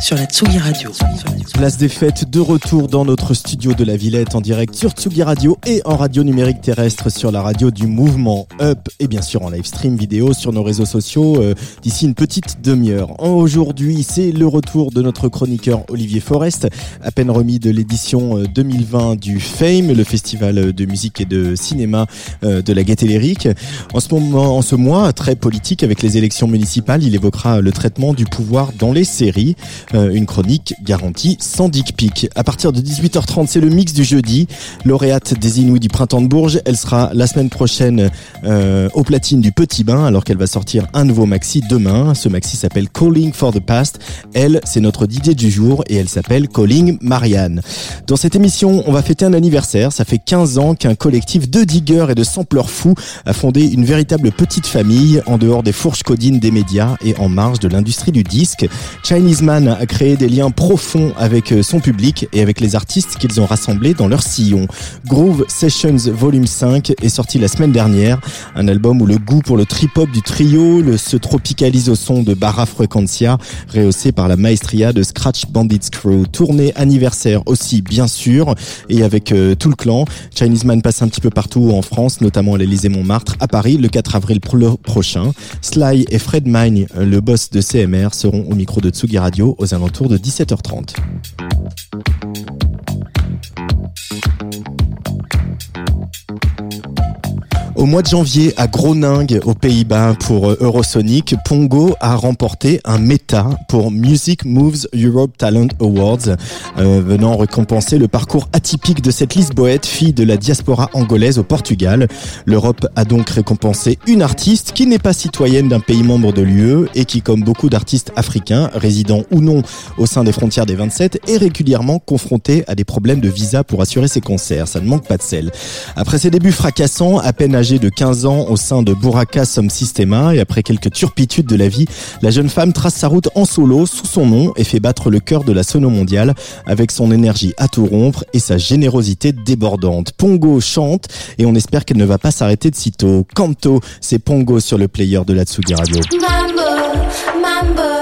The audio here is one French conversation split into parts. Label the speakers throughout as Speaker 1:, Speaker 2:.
Speaker 1: sur la Tsugi Radio.
Speaker 2: Place des fêtes de retour dans notre studio de la Villette en direct sur Tsugi Radio et en radio numérique terrestre sur la radio du mouvement Up et bien sûr en live stream vidéo sur nos réseaux sociaux euh, d'ici une petite demi-heure. Aujourd'hui, c'est le retour de notre chroniqueur Olivier Forest, à peine remis de l'édition euh, 2020 du Fame, le festival de musique et de cinéma euh, de la Gaîté Lyrique. En ce moment, en ce mois très politique avec les élections municipales, il évoquera le traitement du pouvoir dans les séries. Euh, une chronique garantie sans dick pic. À partir de 18h30, c'est le mix du jeudi. Lauréate des Inouïs du printemps de Bourges, elle sera la semaine prochaine euh, au platine du Petit Bain alors qu'elle va sortir un nouveau maxi demain. Ce maxi s'appelle Calling for the Past. Elle, c'est notre DJ du jour et elle s'appelle Calling Marianne. Dans cette émission, on va fêter un anniversaire. Ça fait 15 ans qu'un collectif de diggers et de sampleurs fous a fondé une véritable petite famille en dehors des fourches codines des médias et en marge de l'industrie du disque. Chinese Man a créé des liens profonds avec euh, son public et avec les artistes qu'ils ont rassemblés dans leur sillon. Groove Sessions Volume 5 est sorti la semaine dernière, un album où le goût pour le trip-hop du trio se tropicalise au son de Barra Frequencia, rehaussé par la maestria de Scratch Bandits Crew. Tournée anniversaire aussi, bien sûr, et avec euh, tout le clan. Chinese Man passe un petit peu partout en France, notamment à l'Elysée Montmartre, à Paris, le 4 avril pro- prochain. Sly et Fred Mine, euh, le boss de CMR, seront au micro de Tsugi Radio alentours de 17h30. Au mois de janvier, à Groningue, aux Pays-Bas, pour euh, Eurosonic, Pongo a remporté un méta pour Music Moves Europe Talent Awards, euh, venant récompenser le parcours atypique de cette Lisboète, fille de la diaspora angolaise au Portugal. L'Europe a donc récompensé une artiste qui n'est pas citoyenne d'un pays membre de l'UE et qui, comme beaucoup d'artistes africains, résidant ou non au sein des frontières des 27, est régulièrement confrontée à des problèmes de visa pour assurer ses concerts. Ça ne manque pas de sel. Après ses débuts fracassants, à peine âgée de 15 ans au sein de Buraka Som Systema et après quelques turpitudes de la vie, la jeune femme trace sa route en solo sous son nom et fait battre le cœur de la sono mondiale avec son énergie à tout rompre et sa générosité débordante. Pongo chante et on espère qu'elle ne va pas s'arrêter de sitôt. Canto, c'est Pongo sur le player de la Tsugi Radio.
Speaker 3: Mambo, mambo,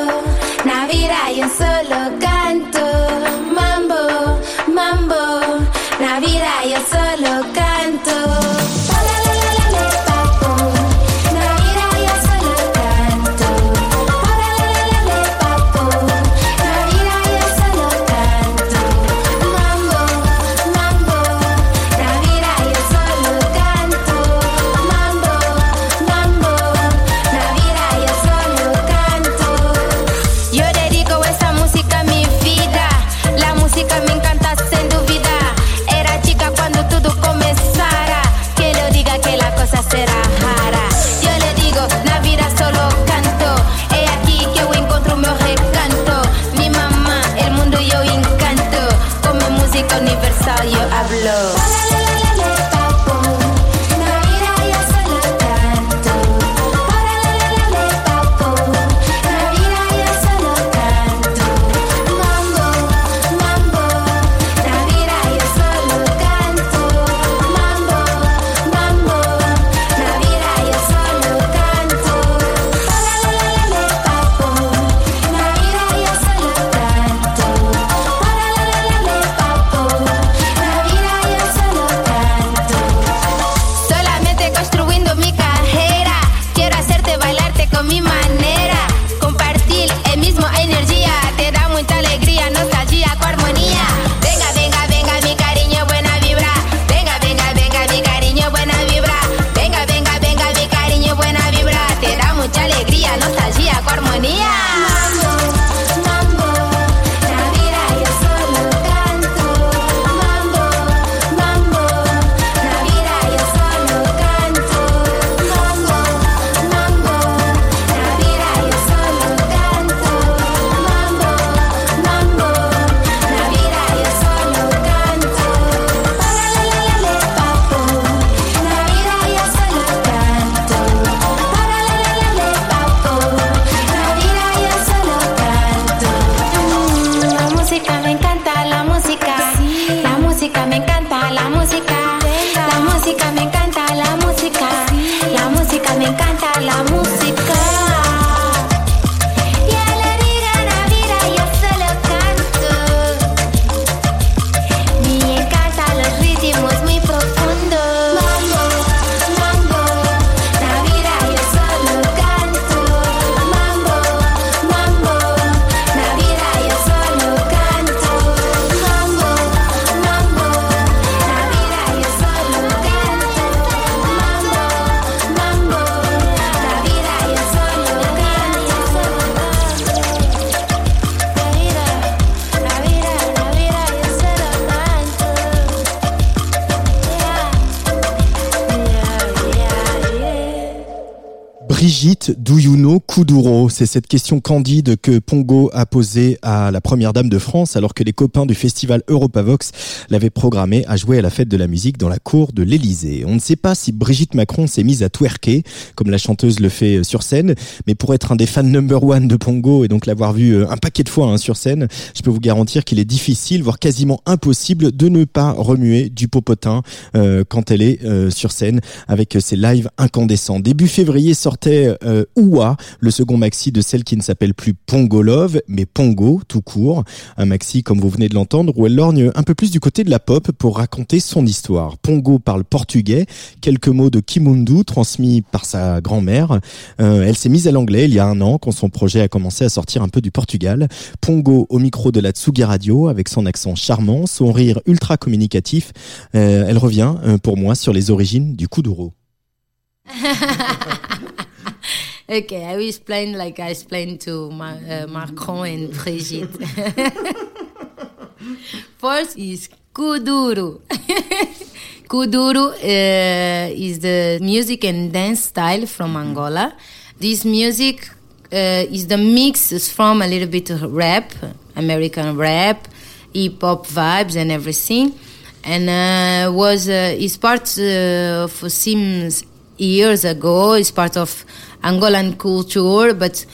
Speaker 2: Brigitte, do you know Kuduro? C'est cette question candide que Pongo a posée à la première dame de France alors que les copains du festival Europavox l'avaient programmé à jouer à la fête de la musique dans la cour de l'Elysée. On ne sait pas si Brigitte Macron s'est mise à twerker, comme la chanteuse le fait sur scène, mais pour être un des fans number one de Pongo et donc l'avoir vu euh, un paquet de fois hein, sur scène, je peux vous garantir qu'il est difficile, voire quasiment impossible de ne pas remuer du popotin euh, quand elle est euh, sur scène avec ses lives incandescents. Début février sortait euh, Oua, le second maxi de celle qui ne s'appelle plus Pongo Love, mais Pongo tout court. Un maxi, comme vous venez de l'entendre, où elle lorgne un peu plus du côté de la pop pour raconter son histoire. Pongo parle portugais, quelques mots de Kimundu transmis par sa grand-mère. Euh, elle s'est mise à l'anglais il y a un an quand son projet a commencé à sortir un peu du Portugal. Pongo au micro de la Tsugi Radio avec son accent charmant, son rire ultra communicatif. Euh, elle revient euh, pour moi sur les origines du Kuduro.
Speaker 4: okay, I will explain like I explained to Ma- uh, Macron and Brigitte. First is Kuduro. Kuduro uh, is the music and dance style from Angola. This music uh, is the mix is from a little bit of rap, American rap, hip hop vibes and everything, and uh, was uh, is part uh, of Sims years ago. It's part of Angolan culture, but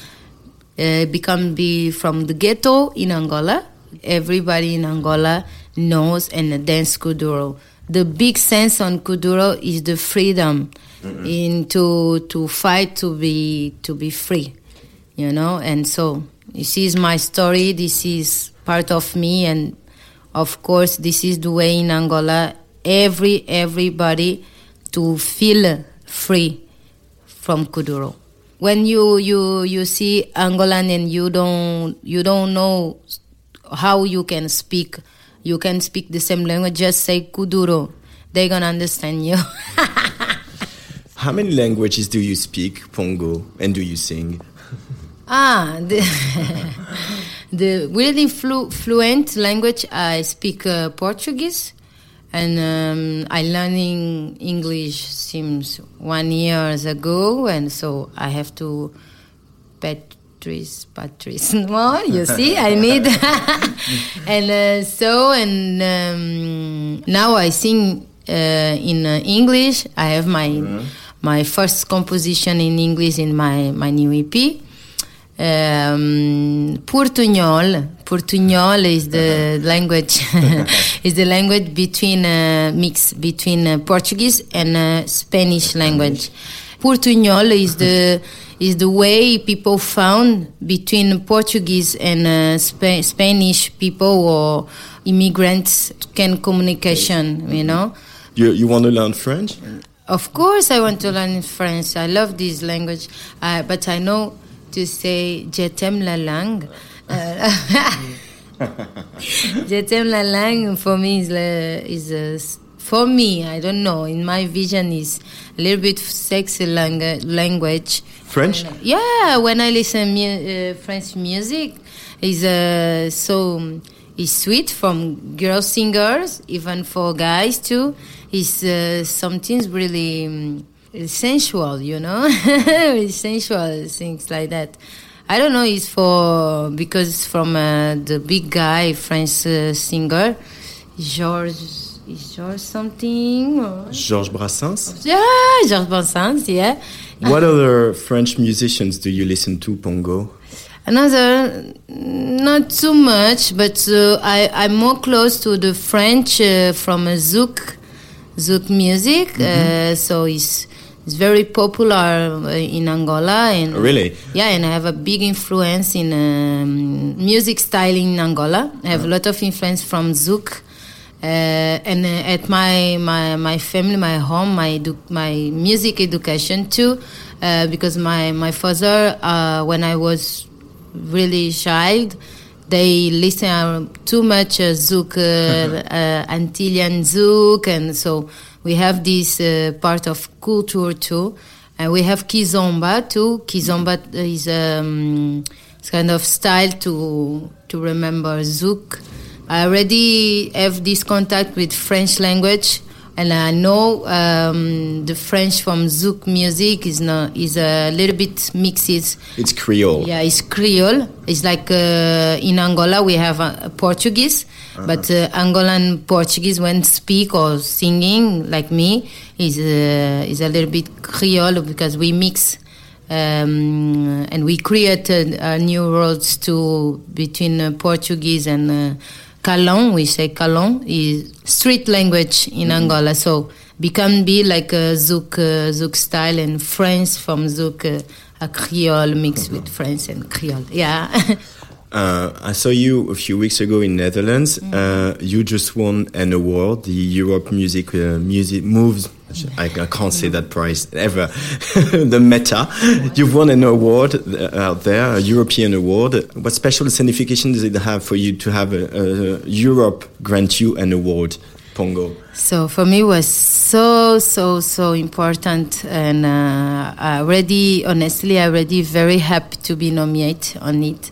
Speaker 4: uh, become be from the ghetto in Angola. Everybody in Angola knows and dance kuduro. The big sense on kuduro is the freedom in to to fight to be to be free, you know. And so this is my story. This is part of me, and of course, this is the way in Angola. Every everybody to feel free from kuduro when you you you see Angolan and you don't you don't know how you can speak, you can speak the same language. Just say kuduro, they're gonna understand you.
Speaker 2: How many languages do you speak, Pongo, and do you sing?
Speaker 4: ah, the, the really flu, fluent language I speak uh, Portuguese, and um, I learning English since one years ago, and so I have to Patrice, Patrice. Well, you see, I need, and uh, so and um, now I sing uh, in uh, English. I have my my first composition in English in my my new EP. Um, Portugnol. Portugnol is the language is the language between uh, mix between uh, Portuguese and uh, Spanish language. Portugnol is the is the way people found between Portuguese and uh, Spa- Spanish people or immigrants can communication. You know.
Speaker 2: You, you want to learn French?
Speaker 4: Of course, I want to learn French. I love this language, uh, but I know to say "je t'aime la langue." Uh, "Je t'aime la langue" for me is uh, is uh, for me. I don't know. In my vision, is a little bit sexy lang- language.
Speaker 2: French?
Speaker 4: Yeah, when I listen mu- uh, French music, is uh, so is sweet from girl singers, even for guys too. Is uh, something really um, sensual, you know, sensual things like that. I don't know. It's for because it's from uh, the big guy French uh, singer, Georges. Is Georges something? or-
Speaker 2: Georges Brassens?
Speaker 4: Yeah, Georges Brassens. Yeah.
Speaker 2: What other French musicians do you listen to, Pongo?
Speaker 4: Another, not too much, but uh, I, I'm more close to the French uh, from Zouk, Zouk music. Uh, so it's, it's very popular uh, in Angola. And
Speaker 2: Really?
Speaker 4: Yeah, and I have a big influence in um, music style in Angola. I have a lot of influence from Zouk. Uh, and uh, at my, my my family, my home, my edu- my music education too, uh, because my my father, uh, when I was really child, they listen uh, too much uh, zouk, uh, uh, Antillean zouk, and so we have this uh, part of culture too. And we have kizomba too. Kizomba is um, it's kind of style to to remember zouk. I already have this contact with French language and I know um, the French from Zouk music is not is a little bit mixes.
Speaker 2: It's Creole.
Speaker 4: Yeah, it's Creole. It's like uh, in Angola we have uh, Portuguese, but uh, Angolan Portuguese when speak or singing like me is uh, is a little bit Creole because we mix. Um, and we created uh, new words to between uh, Portuguese and uh, Calon. We say Calon is street language in Angola. So become be like a Zouk uh, Zouk style and French from Zouk uh, a Creole mixed with French and Creole. Yeah.
Speaker 2: Uh, I saw you a few weeks ago in Netherlands. Uh, you just won an award, the Europe Music uh, Music Moves. I, I can't say that prize ever. the Meta. You've won an award uh, out there, a European award. What special signification does it have for you to have a, a Europe grant you an award, Pongo?
Speaker 4: So for me, it was so so so important, and uh, already honestly, already very happy to be nominated on it,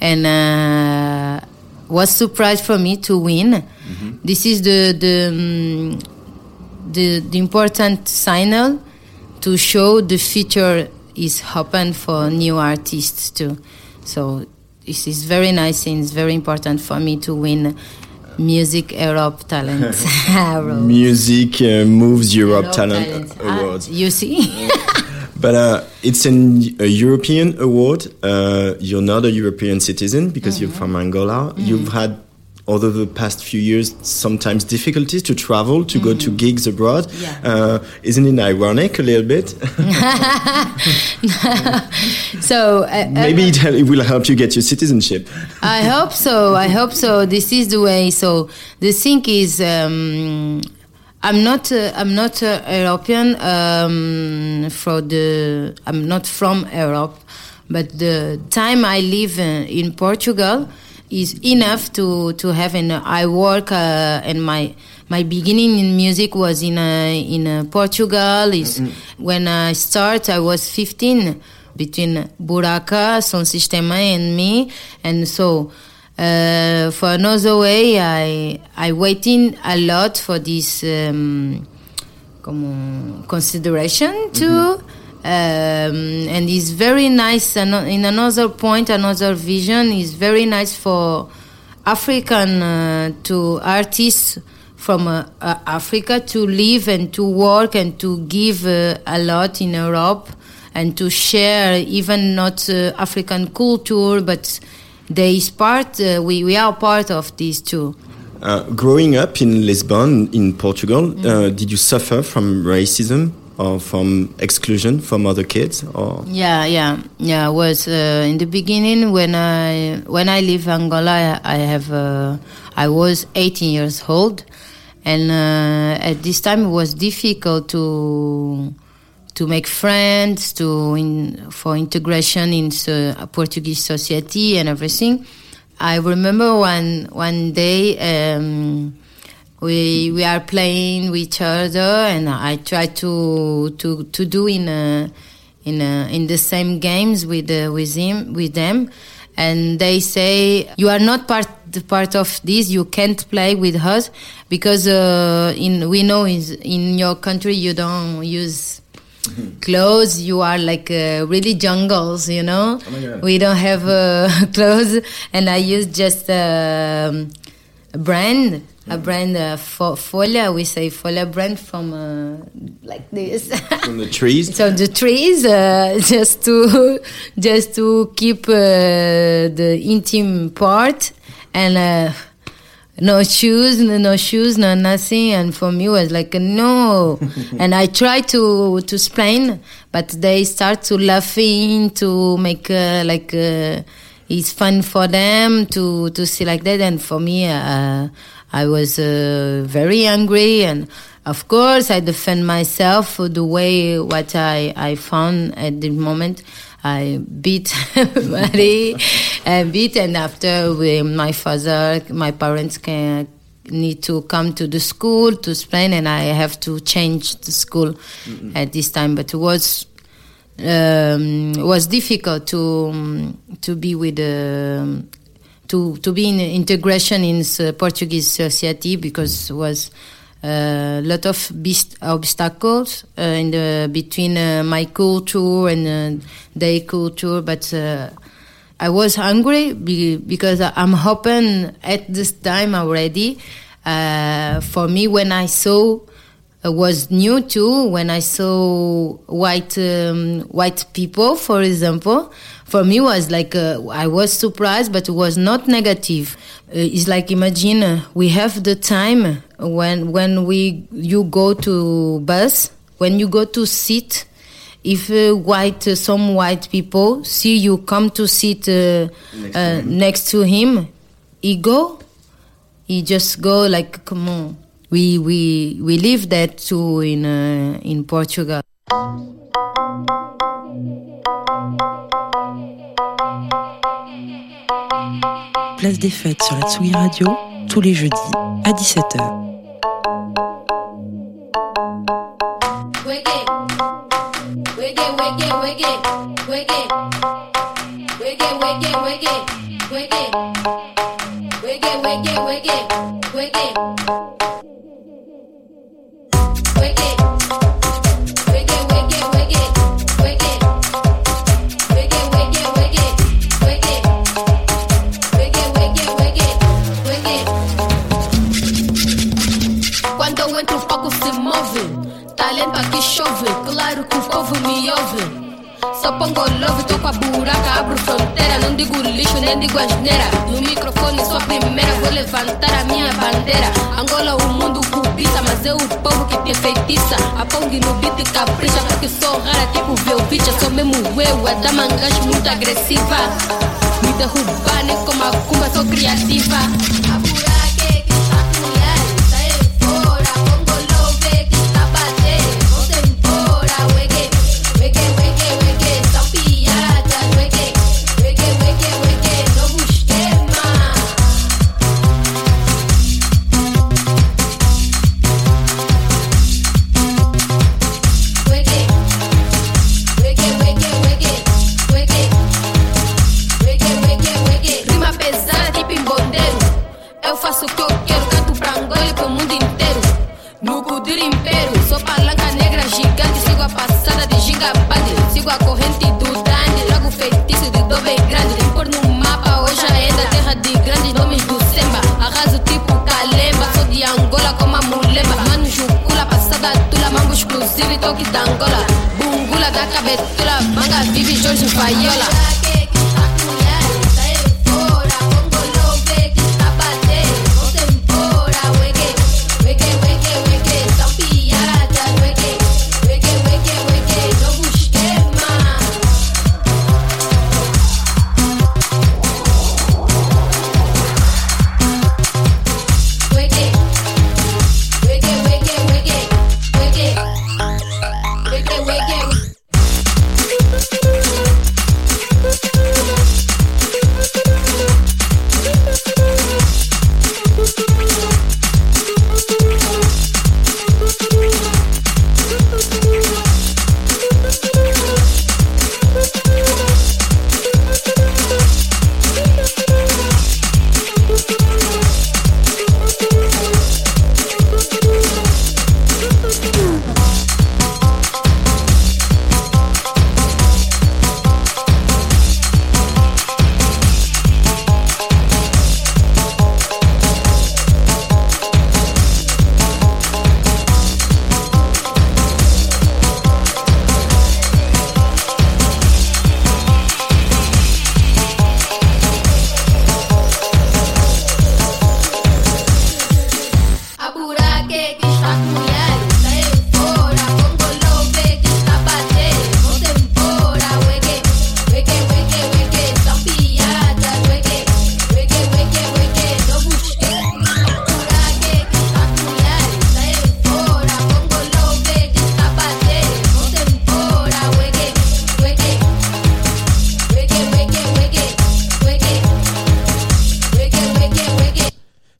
Speaker 4: and uh, was surprised for me to win. This is the the, um, the the important signal to show the future is open for new artists too. So this is very nice and it's very important for me to win Music Europe Talent.
Speaker 2: Music uh, Moves Europe
Speaker 4: Europe
Speaker 2: Talent
Speaker 4: Ah,
Speaker 2: Awards.
Speaker 4: you see?
Speaker 2: But uh, it's an, a European award. Uh, you're not a European citizen because you're from Angola. You've had, over the past few years, sometimes difficulties to travel, to go to gigs abroad.
Speaker 4: Yeah.
Speaker 2: Uh, isn't it ironic a little bit?
Speaker 4: so uh,
Speaker 2: Maybe it, it will help you get your citizenship.
Speaker 4: I hope so. I hope so. This is the way. So the thing is, um, I'm not. Uh, I'm not uh, European. Um, for the. I'm not from Europe, but the time I live uh, in Portugal is enough to to have an. I work uh, and my. My beginning in music was in uh, in uh, Portugal. Is when I start. I was 15 between Buraca, Son Sistema, and me, and so uh, for another way, I I waiting a lot for this um, consideration too. Um, and it's very nice. And in another point, another vision is very nice for African uh, to artists from uh, uh, Africa to live and to work and to give uh, a lot in Europe and to share even not uh, African culture, but they is part. Uh, we we are part of these too.
Speaker 2: Uh, growing up in Lisbon, in Portugal, uh, did you suffer from racism or from exclusion from other kids? Or
Speaker 4: Yeah, yeah, yeah. Was uh, in the beginning when I when I leave Angola, I, I have uh, I was 18 years old, and uh, at this time it was difficult to to make friends, to in, for integration in Portuguese society and everything. I remember one one day. Um, we we are playing with each other and I try to to to do in a, in a, in the same games with uh, with him with them and they say you are not part part of this you can't play with us because uh, in we know is in your country you don't use clothes you are like uh, really jungles you know? We don't have uh, clothes. And i use just um, a brand a brand uh, fo- folia. We say folia brand from uh, like this.
Speaker 2: From the trees?
Speaker 4: so the trees uh, just to just to keep uh, the intimate part. And uh, no shoes no, no shoes no nothing. And for me it was like no. And i try to to explain but they start to laughing to make uh, like uh, it's fun for them to to see like that. And for me uh, i was uh, very angry. And of course i defend myself the way what i i found at the moment I beat Marie, I beat, and after we, my father, my parents can need to come to the school to explain, and I have to change the school at this time. But it was um, was difficult to to be with um, to to be in integration in s- Portuguese society because it was a lot of obstacles uh, in the between uh, my culture and uh, their culture, but uh, I was hungry be, because I'm open at this time already. Uh, for me, when I saw uh, was new too. When I saw white um, white people, for example, for me was like uh, I was surprised, but it was not negative. Uh, it's like imagine uh, we have the time when when we you go to bus when you go to sit if uh, white uh, some white people see you come to sit uh, next, to uh, next, to him he go he just go like come on we we we live that too in uh, in portugal.
Speaker 1: Place des fêtes sur la Tsugi Radio, tous les jeudis à 17h.
Speaker 5: Nem digo asneira. No microfone sou a primeira, vou levantar a minha bandeira. Angola, o mundo cobiça, mas é o povo que te feitiça. A Pong no beat capricha, porque sou rara, tipo Velvicha. Sou mesmo eu, a da mangas muito agressiva. Me derrubar, nem como a cumba, sou criativa. Sivitoki tangola, bungula, daca, betula, manga, vive, jorge, faiola.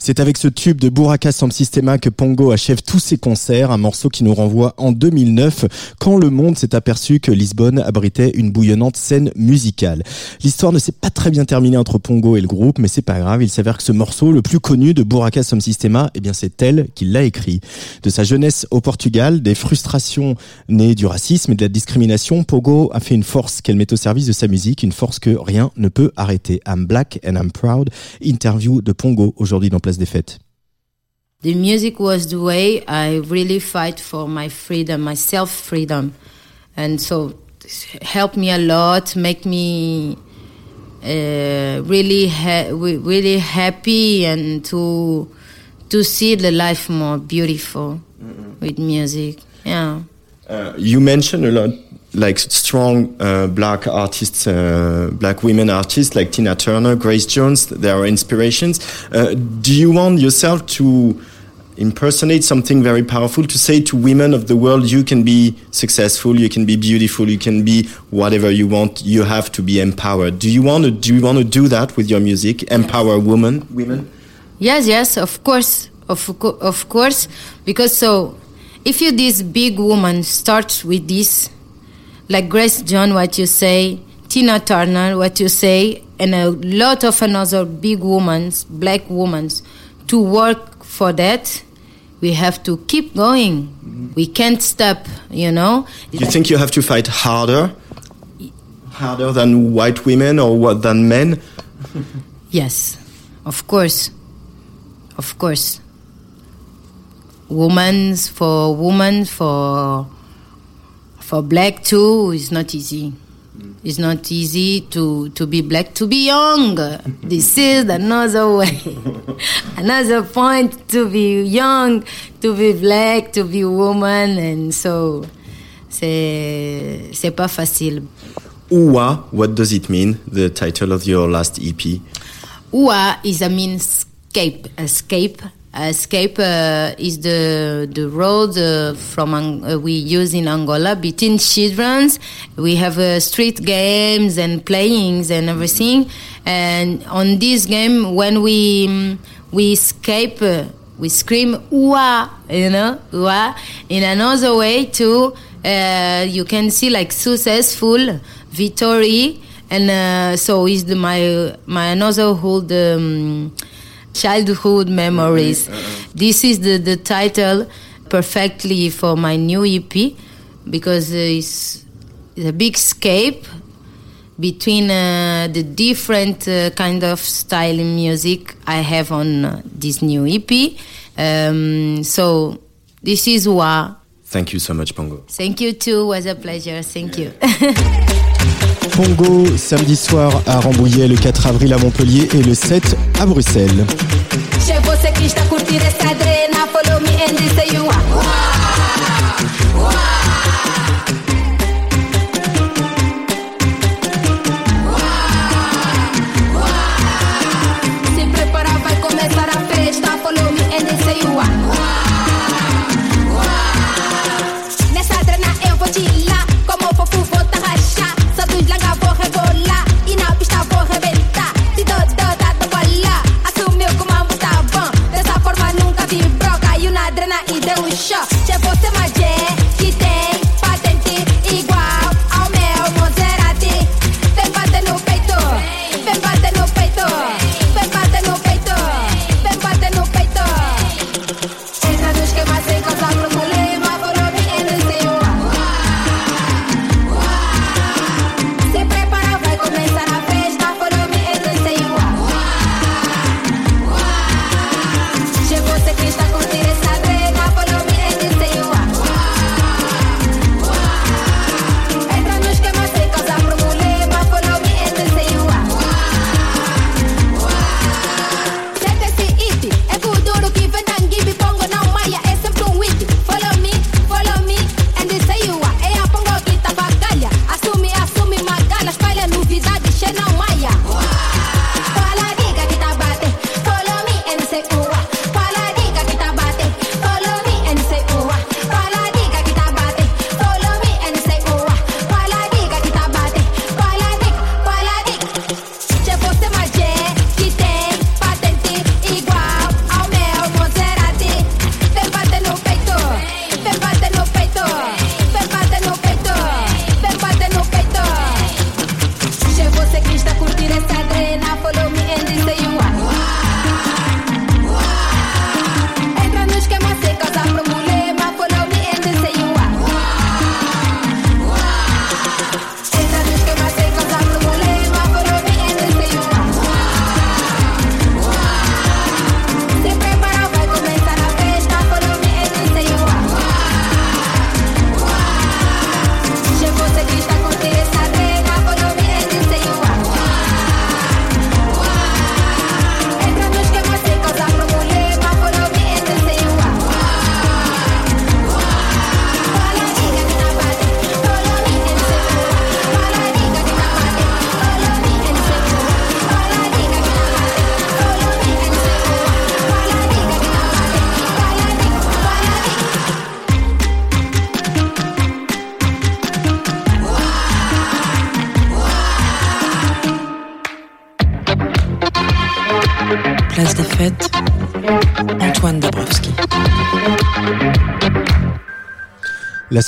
Speaker 2: C'est avec ce tube de Buraka Sam Sistema que Pongo achève tous ses concerts, un morceau qui nous renvoie en 2009, quand le monde s'est aperçu que Lisbonne abritait une bouillonnante scène musicale. L'histoire ne s'est pas très bien terminée entre Pongo et le groupe, mais c'est pas grave, il s'avère que ce morceau, le plus connu de Buraka Sam Sistema, eh bien c'est elle qui l'a écrit. De sa jeunesse au Portugal, des frustrations nées du racisme et de la discrimination, Pongo a fait une force qu'elle met au service de sa musique, une force que rien ne peut arrêter. I'm black and I'm proud. Interview de Pongo aujourd'hui dans Place des fêtes
Speaker 4: The music was the way I really fight for my freedom, my self freedom, and so helped me a lot, make me uh, really ha- really happy and to to see the life more beautiful mm-hmm. with music. Yeah.
Speaker 2: Uh, you mentioned a lot like strong uh, black artists, uh, black women artists like Tina Turner, Grace Jones. They are inspirations. Uh, do you want yourself to impersonate something very powerful to say to women of the world, you can be successful, you can be beautiful, you can be whatever you want. You have to be empowered. Do you want to do you want to do that with your music? Empower women, women.
Speaker 4: Yes, yes, of course, of of course, because so if you this big woman starts with this like Grace John, what you say, Tina Turner, what you say, and a lot of another big women, black women, to work for that. We have to keep going. We can't stop, you know.
Speaker 2: You think you have to fight harder? Harder than white women or what than men?
Speaker 4: yes, of course. Of course. Women for women for for black too is not easy. It's not easy to, to be black, to be young. this is another way, another point to be young, to be black, to be woman, and so c'est c'est pas facile.
Speaker 2: Uwa, what does it mean? The title of your last EP.
Speaker 4: Uwa is a mean escape, escape Escape uh, is the the road uh, from uh, we use in Angola between children. We have uh, street games and playings and everything. And on this game, when we we escape, uh, we scream "Ua!" You know, "Ua!" In another way too, uh, you can see like successful victory. And so is the my my another hold. Um, childhood memories. Uh-uh. This is the, the title perfectly for my new EP because it's, a big escape between uh, the different uh, kind of style in music I have on uh, this new EP. Um, so this is why.
Speaker 2: Thank you so much, Pongo.
Speaker 4: Thank you too. It was a pleasure. Thank you.
Speaker 2: Pongo, samedi soir à Rambouillet, le 4 avril à Montpellier et le 7 à Bruxelles.
Speaker 1: money, then we
Speaker 2: shop.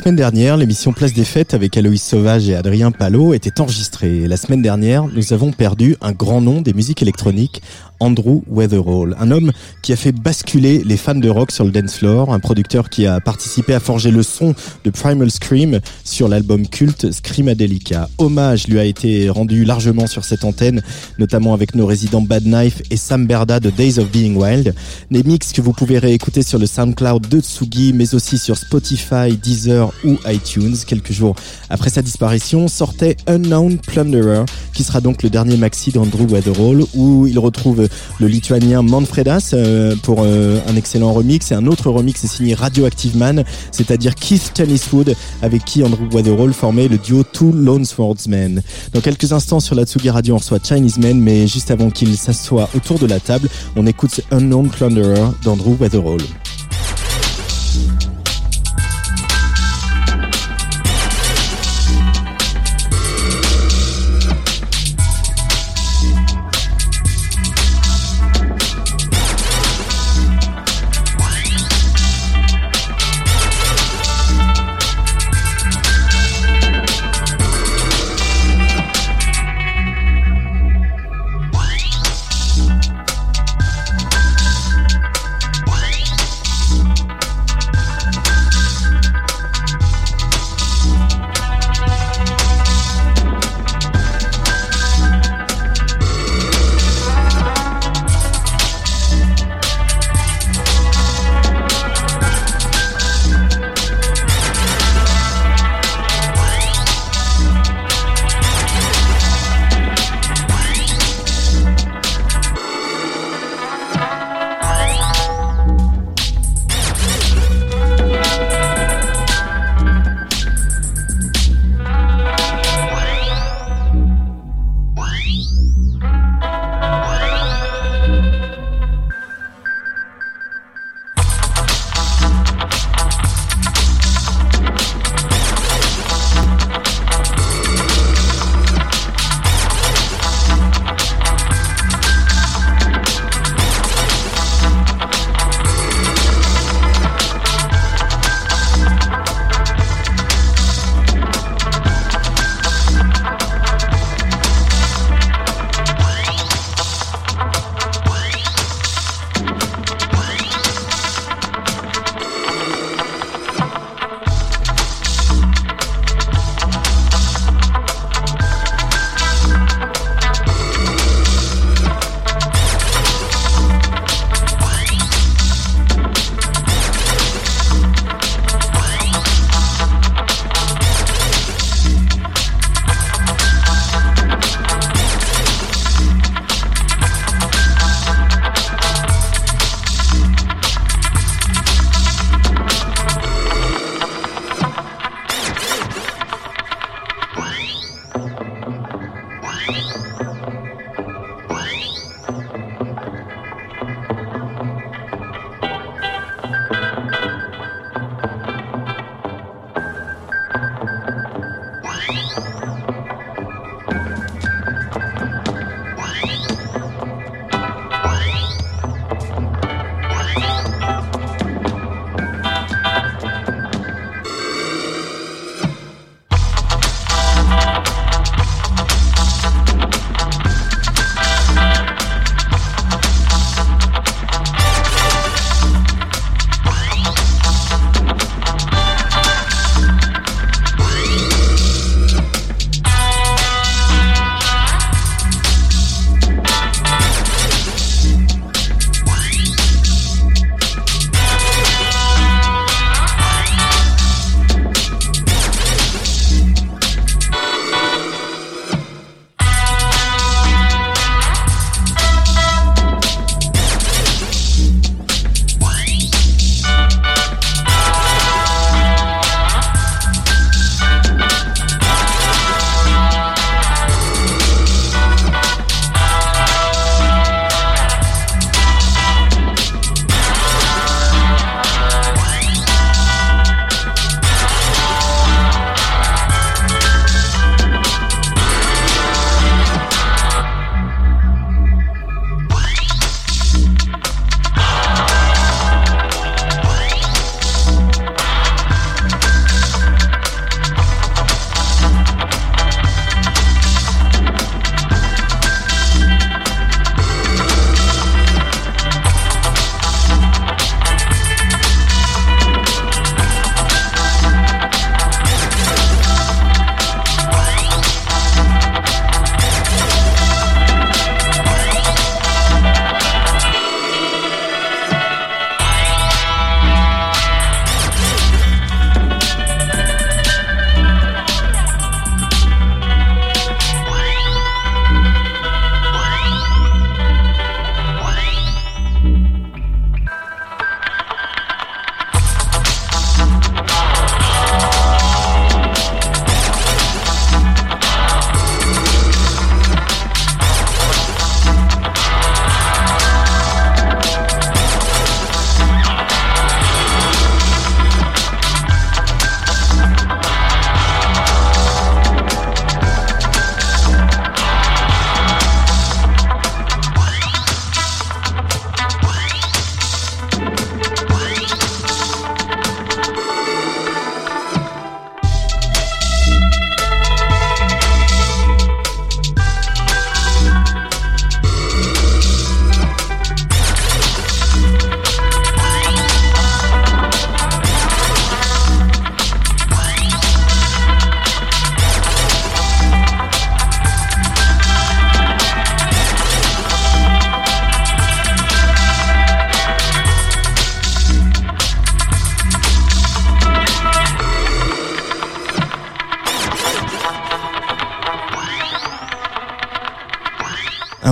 Speaker 2: Semaine dernière, l'émission Place des Fêtes avec Aloïs Sauvage et Adrien Palot était enregistrée. la semaine dernière, nous avons perdu un grand nom des musiques électroniques Andrew Weatherall, un homme qui a fait basculer les fans de rock sur le dance floor, un producteur qui a participé à forger le son de Primal Scream sur l'album culte Screamadelica. Hommage lui a été rendu largement sur cette antenne, notamment avec nos résidents Bad Knife et Sam Berda de Days of Being Wild. Des mix que vous pouvez réécouter sur le SoundCloud de Tsugi, mais aussi sur Spotify, Deezer ou iTunes. Quelques jours après sa disparition, sortait Unknown Plunderer, qui sera donc le dernier maxi d'Andrew Weatherall, où il retrouve le lituanien Manfredas euh, pour euh, un excellent remix et un autre remix est signé Radioactive Man, c'est-à-dire Keith Tenniswood avec qui Andrew Weatherall formait le duo Two Lone Swordsmen. Dans quelques instants sur la Tsugi Radio on reçoit Chinese Men mais juste avant qu'il s'assoie autour de la table, on écoute Unknown Plunderer d'Andrew Weatherall.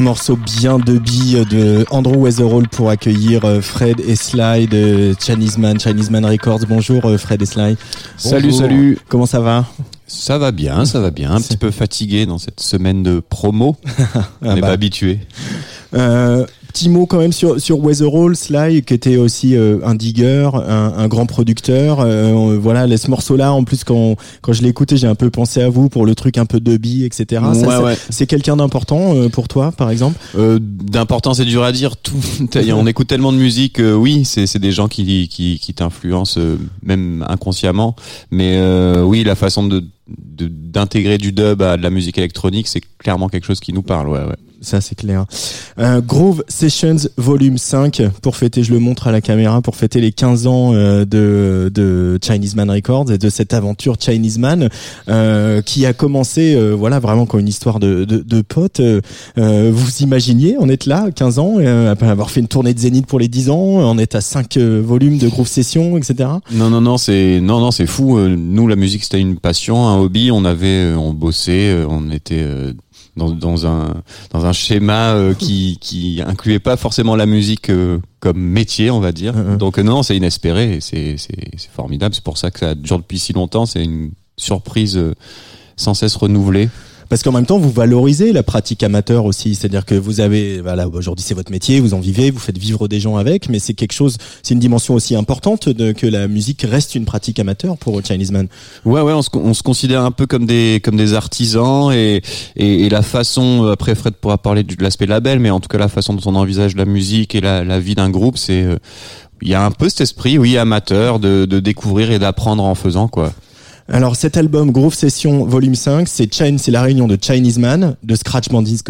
Speaker 2: Morceau bien de billes de Andrew Weatherall pour accueillir euh, Fred et Sly de Chinese Man, Chinese Man Records. Bonjour euh, Fred et Sly.
Speaker 6: Salut,
Speaker 2: Bonjour.
Speaker 6: salut.
Speaker 2: Comment ça va?
Speaker 6: Ça va bien, ça va bien. Un petit peu fatigué dans cette semaine de promo. On n'est
Speaker 2: bah.
Speaker 6: pas habitué.
Speaker 2: Euh, Petit mot quand même sur sur Weatherall, Sly, qui était aussi euh, un digger, un, un grand producteur. Euh, voilà, ce morceau-là, en plus quand quand je l'ai écouté, j'ai un peu pensé à vous pour le truc un peu dubby, etc.
Speaker 6: Ouais,
Speaker 2: c'est-
Speaker 6: ouais.
Speaker 2: C'est quelqu'un d'important euh, pour toi, par exemple?
Speaker 6: D'important, c'est dur à dire. Tout, on écoute tellement de musique. oui, c'est des gens qui qui, qui t'influencent même inconsciemment. Mais oui, la façon de- d'intégrer du dub à de la musique électronique, c'est clairement quelque chose qui nous parle. Ouais, ouais.
Speaker 2: Ça c'est clair. Euh, Groove Sessions Volume 5 pour fêter, je le montre à la caméra, pour fêter les 15 ans euh, de, Chinese Man Records et de cette aventure Chinese Man euh, qui a commencé, euh, voilà, vraiment comme une histoire de, de, potes. Vous imaginiez, on est là, 15 ans, après avoir fait une tournée de Zénith pour les 10 ans, on est à 5 euh, volumes de Groove Sessions, etc.
Speaker 6: Non, non, non, c'est non, non, c'est fou. Nous, la musique, c'était une passion, un hobby. On avait, on bossait, on était dans, dans un dans un schéma euh, qui qui incluait pas forcément la musique euh, comme métier, on va dire.
Speaker 2: Mhm.
Speaker 6: Donc euh, non, c'est inespéré, c'est c'est c'est formidable. C'est pour ça que ça dure depuis si longtemps. C'est une surprise euh, sans cesse renouvelée.
Speaker 2: Parce qu'en même temps, vous valorisez la pratique amateur aussi. C'est-à-dire que vous avez, voilà, aujourd'hui c'est votre métier, vous en vivez, vous faites vivre des gens avec, mais c'est quelque chose, c'est une dimension aussi importante de, que la musique reste une pratique amateur pour Chinese Man.
Speaker 6: Ouais, ouais, on se, on se considère un peu comme des comme des artisans et et, la façon après Fred pourra parler de l'aspect label, mais en tout cas la façon dont on envisage la musique et la, la vie d'un groupe, c'est euh, il y a un peu cet esprit, oui, amateur, de, de découvrir et d'apprendre en faisant quoi.
Speaker 2: Alors cet album Groove Session Volume 5, c'est Chine, c'est la réunion de Chinese Man, de Scratch Bandits,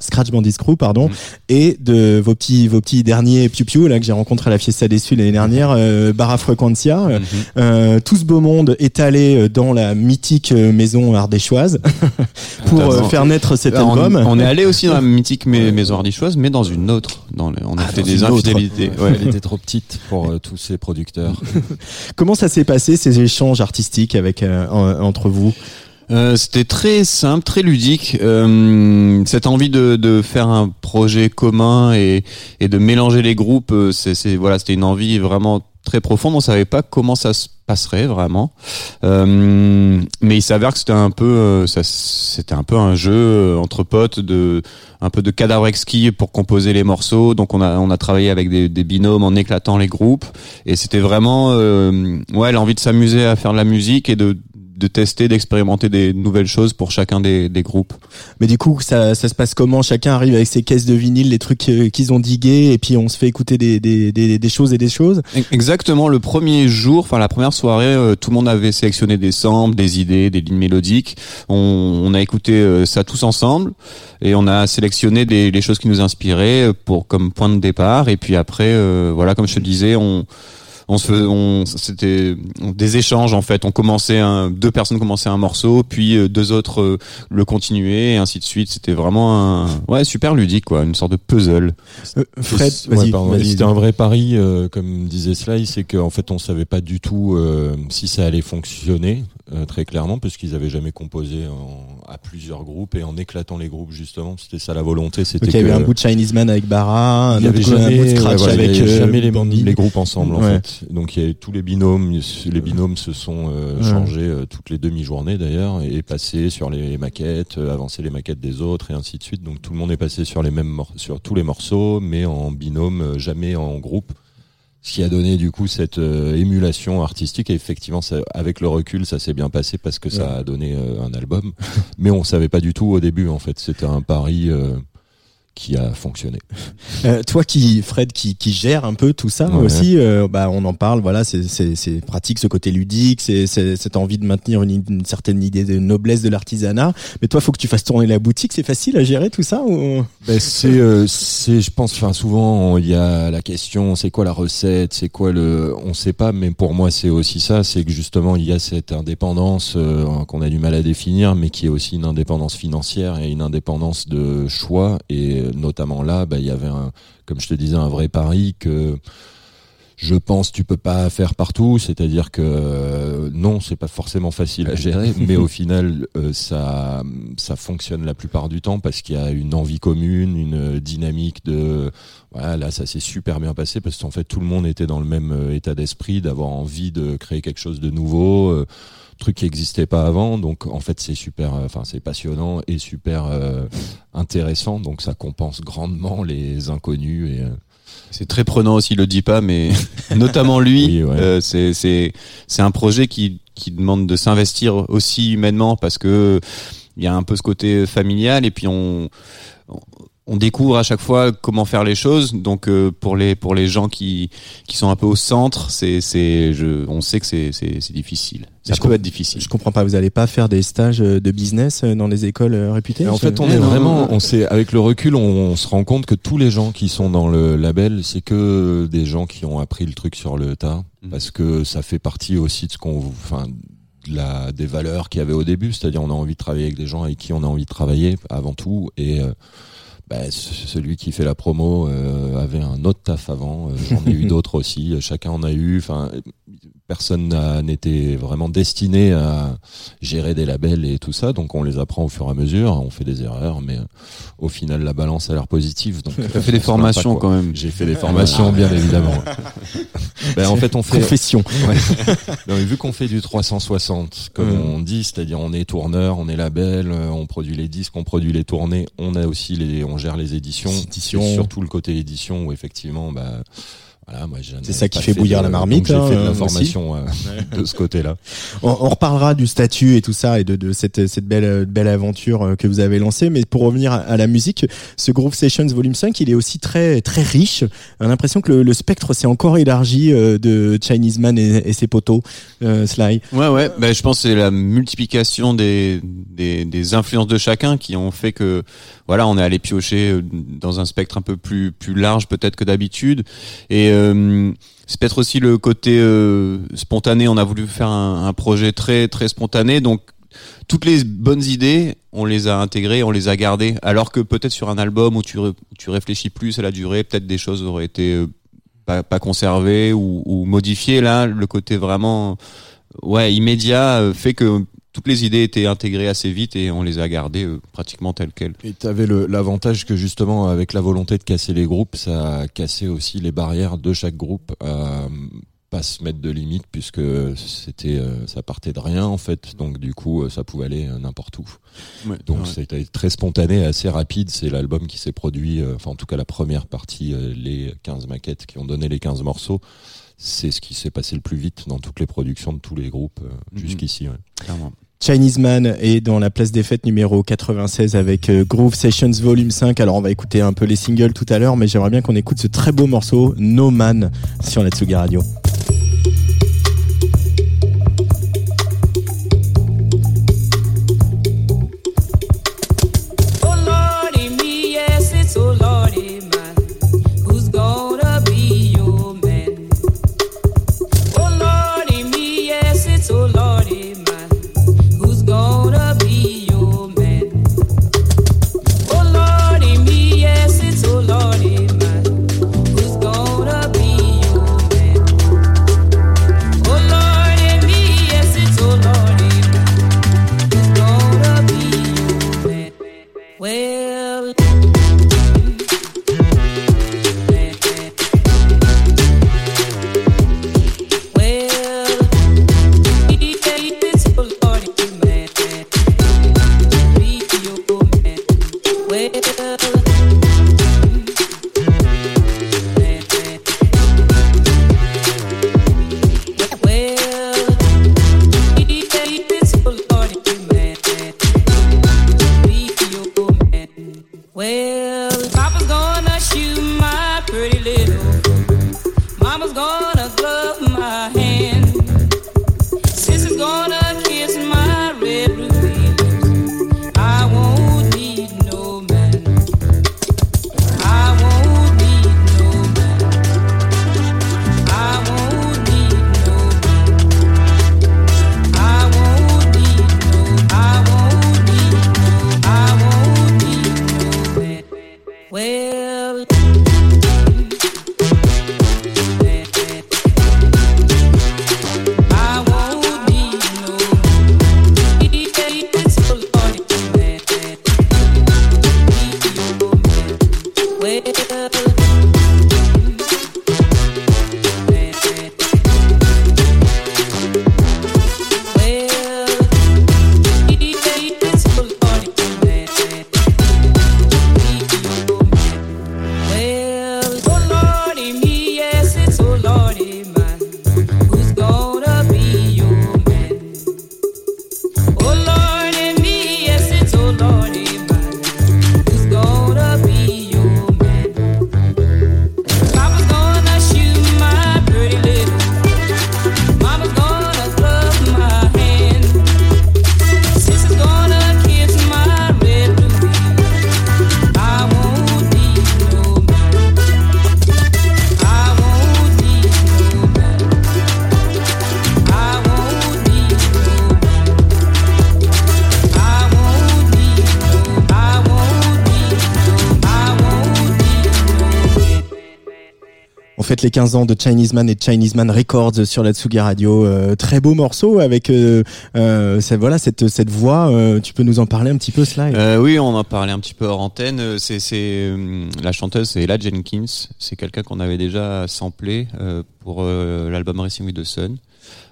Speaker 2: Scratch Bandits Crew, pardon, et de vos petits vos petits derniers Piu Piu là que j'ai rencontré à la Fiesta des Sud l'année dernière, euh, Barra Frequencia. Euh, euh, tout ce beau monde est allé euh, dans la mythique euh, maison ardéchoise pour euh, faire naître cet
Speaker 6: Alors,
Speaker 2: album.
Speaker 6: On, on est allé aussi dans la mythique mais- maison ardéchoise, mais dans une autre. Dans le- on a
Speaker 2: Ah,
Speaker 6: fait des infidélités. Ouais.
Speaker 7: Elle était trop petite pour euh, tous ces producteurs.
Speaker 2: Comment ça s'est passé ces échanges artistiques avec euh, en- entre vous
Speaker 6: Euh, C'était très simple, très ludique. Euh, cette envie de, faire un projet commun et, de mélanger les groupes, c'est- voilà, c'était une envie vraiment très profonde. On savait pas comment ça se passerait vraiment, Euh, mais il s'avère que c'était un peu, euh, c'était un peu un jeu euh, entre potes de un peu de cadavre exquis pour composer les morceaux. Donc on a on a travaillé avec des, des binômes en éclatant les groupes et c'était vraiment euh, ouais l'envie de s'amuser à faire de la musique et de de tester, d'expérimenter des nouvelles choses pour chacun des, des groupes.
Speaker 2: Mais du coup, ça, ça se passe comment? Chacun arrive avec ses caisses de vinyle, les trucs qu'ils ont digués, et puis on se fait écouter des, des, des, des choses et des choses?
Speaker 6: Exactement, le premier jour, enfin la première soirée, euh, tout le monde avait sélectionné des samples, des idées, des lignes mélodiques. On, on a écouté euh, ça tous ensemble et on a sélectionné des, les choses qui nous inspiraient euh, pour comme point de départ. Et puis après, euh, voilà, comme je te disais, on on se on c'était des échanges en fait on commençait un deux personnes commençaient un morceau puis euh, deux autres euh, le continuaient et ainsi de suite c'était vraiment un ouais super ludique quoi une sorte de puzzle
Speaker 2: Euh, Fred,
Speaker 7: Ouais,
Speaker 2: vas-y.
Speaker 7: C'était un vrai pari, euh, comme disait Sly, c'est qu'en fait on savait pas du tout euh, si ça allait fonctionner euh, très clairement, parce qu'ils avaient jamais composé en- à plusieurs groupes et en éclatant les groupes justement, c'était ça la volonté, c'était
Speaker 2: Donc il y avait un bout de Chinese Man avec Barra, un
Speaker 7: il y
Speaker 2: autre
Speaker 7: avait
Speaker 2: coup, un
Speaker 7: jamais,
Speaker 2: bout de Scratch
Speaker 7: ouais, voilà,
Speaker 2: avec
Speaker 7: avait
Speaker 2: euh,
Speaker 7: jamais les, les groupes ensemble en
Speaker 2: Ouais.
Speaker 7: fait. Donc il y avait tous les binômes, les binômes se sont euh, changés euh, toutes les demi-journées d'ailleurs et passés sur les maquettes, euh, avancer les maquettes des autres et ainsi de suite. Donc tout le monde est passé sur les mêmes sur tous les morceaux, mais en binôme, euh, jamais en groupe. Ce qui a donné du coup cette euh, émulation artistique. Et effectivement ça- avec le recul ça s'est bien passé parce que ça a donné euh, un album. Mais on savait pas du tout au début en fait. C'était un pari euh, qui a fonctionné.
Speaker 2: Euh, toi qui Fred qui, qui gère un peu tout ça
Speaker 7: Ouais.
Speaker 2: aussi, euh, bah on en parle. Voilà, c'est pratique ce côté ludique, c'est cette envie de maintenir une, une certaine idée de noblesse de l'artisanat. Mais toi, faut que tu fasses tourner la boutique. C'est facile à gérer tout ça ou
Speaker 7: Ben, c'est, euh, c'est, je pense, enfin souvent il y a la question, c'est quoi la recette, c'est quoi le, on sait pas, mais pour moi c'est aussi ça, c'est que justement il y a cette indépendance euh, qu'on a du mal à définir, mais qui est aussi une indépendance financière et une indépendance de choix, et euh, notamment là, ben, il y avait un, comme je te disais, un vrai pari que Je pense tu peux pas faire partout, c'est-à-dire que euh, non, c'est pas forcément facile à gérer, mais au final euh, ça ça fonctionne la plupart du temps parce qu'il y a une envie commune, une dynamique de voilà, là ça s'est super bien passé parce qu'en fait tout le monde était dans le même euh, état d'esprit d'avoir envie de créer quelque chose de nouveau, euh, truc qui n'existait pas avant, donc en fait c'est super euh, enfin c'est passionnant et super euh, intéressant donc ça compense grandement les inconnus et euh,
Speaker 6: C'est très prenant aussi, il le dit pas, mais notamment lui,
Speaker 7: Oui, ouais.
Speaker 6: euh, c'est c'est un projet qui qui demande de s'investir aussi humainement parce que il y a un peu ce côté familial et puis on on découvre à chaque fois comment faire les choses. Donc euh, pour les pour les gens qui qui sont un peu au centre, c'est c'est je on sait que c'est c'est c'est difficile. Ça
Speaker 2: Je
Speaker 6: peut être difficile.
Speaker 2: Je comprends pas, vous allez pas faire des stages euh, de business euh, dans les écoles réputées?
Speaker 7: En fait, on est vraiment, on sait, avec le recul, on, on se rend compte que tous les gens qui sont dans le label, c'est que des gens qui ont appris le truc sur le tas,
Speaker 6: Mhm.
Speaker 7: parce que ça fait partie aussi de ce qu'on, enfin, de la, des valeurs qu'il y avait au début, c'est-à-dire on a envie de travailler avec des gens avec qui on a envie de travailler avant tout, et euh, bah, ce- celui qui fait la promo euh, avait un autre taf avant, euh, j'en ai eu d'autres aussi, euh, chacun en a eu, enfin, personne n'a- n'était vraiment destiné à gérer des labels et tout ça, donc on les apprend au fur et à mesure, on fait des erreurs, mais euh, au final la balance a l'air positive. Donc
Speaker 6: Tu as fait des formations quand même.
Speaker 7: J'ai fait des formations, bien évidemment. ben, en fait, on fait.
Speaker 2: Confession.
Speaker 7: Ouais. Non, mais vu qu'on fait du 360, comme
Speaker 2: Mm.
Speaker 7: on dit, c'est-à-dire on est tourneur, on est label, euh, on produit les disques, on produit les tournées, on a aussi les, on gère les éditions,
Speaker 2: éditions.
Speaker 7: Surtout le côté édition où effectivement, bah. Voilà, moi, j'en
Speaker 2: C'est ça qui fait bouillir
Speaker 7: de-
Speaker 2: la marmite,
Speaker 7: J'ai
Speaker 2: hein,
Speaker 7: fait de
Speaker 2: euh,
Speaker 7: l'information euh, de ce côté-là.
Speaker 2: On, on reparlera du statut et tout ça et de, de cette, cette belle, belle aventure euh, que vous avez lancée. Mais pour revenir à, à la musique, ce Groove Sessions Volume 5, il est aussi très, très riche. On a l'impression que le, le spectre s'est encore élargi euh, de Chinese Man et, et ses poteaux, euh, Sly.
Speaker 6: Ouais, ouais. Ben, je pense que c'est la multiplication des, des, des influences de chacun qui ont fait que, voilà, on est allé piocher dans un spectre un peu plus, plus large peut-être que d'habitude. Et euh, c'est peut-être aussi le côté euh, spontané. On a voulu faire un, projet très, très spontané. Donc, toutes les bonnes idées, on les a intégrées, on les a gardées. Alors que peut-être sur un album où tu, tu réfléchis plus à la durée, peut-être des choses auraient été euh, pas, conservées ou, modifiées. Là, le côté vraiment ouais, immédiat fait que toutes les idées étaient intégrées assez vite et on les a gardées euh, pratiquement telles quelles.
Speaker 7: Et tu avais l'avantage que justement, avec la volonté de casser les groupes, ça a cassé aussi les barrières de chaque groupe à pas se mettre de limites puisque c'était euh, ça partait de rien en fait donc du coup euh, ça pouvait aller n'importe où donc
Speaker 6: Ouais.
Speaker 7: c'était très spontané assez rapide c'est l'album qui s'est produit enfin en tout cas la première partie les 15 maquettes qui ont donné les 15 morceaux c'est ce qui s'est passé le plus vite dans toutes les productions de tous les groupes euh,
Speaker 6: Mhm.
Speaker 7: jusqu'ici ouais.
Speaker 6: clairement.
Speaker 2: Chinese Man est dans la place des fêtes numéro 96 avec euh, Groove Sessions Volume 5. Alors on va écouter un peu les singles tout à l'heure, mais j'aimerais bien qu'on écoute ce très beau morceau No Man sur la Radio. yeah. Les 15 ans de Chinese Man et Chinese Man Records sur la Tsugi Radio. Euh, très beau morceau avec euh, euh, cette, voix. tu peux nous en parler un petit peu, Sly?
Speaker 6: Oui, on en parlait un petit peu hors antenne. C'est, la chanteuse, c'est Ella Jenkins. C'est quelqu'un qu'on avait déjà samplé pour l'album Racing with the Sun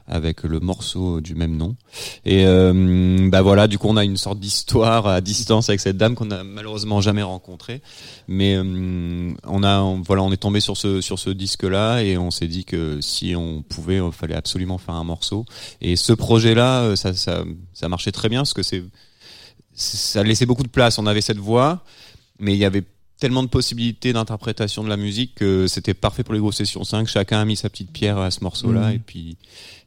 Speaker 6: avec le morceau du même nom. Et euh, bah voilà, du coup, on a une sorte d'histoire à distance avec cette dame qu'on a malheureusement jamais rencontrée. Mais euh, on a, voilà, on est tombé sur ce sur ce disque-là et on s'est dit que si on pouvait, il fallait absolument faire un morceau. Et ce projet-là, euh, ça, ça, ça marchait très bien parce que c'est ça laissait beaucoup de place. On avait cette voix, mais il y avait tellement de possibilités d'interprétation de la musique que c'était parfait pour les grosses sessions 5. Chacun a mis sa petite pierre à ce morceau-là
Speaker 2: Mhm.
Speaker 6: et puis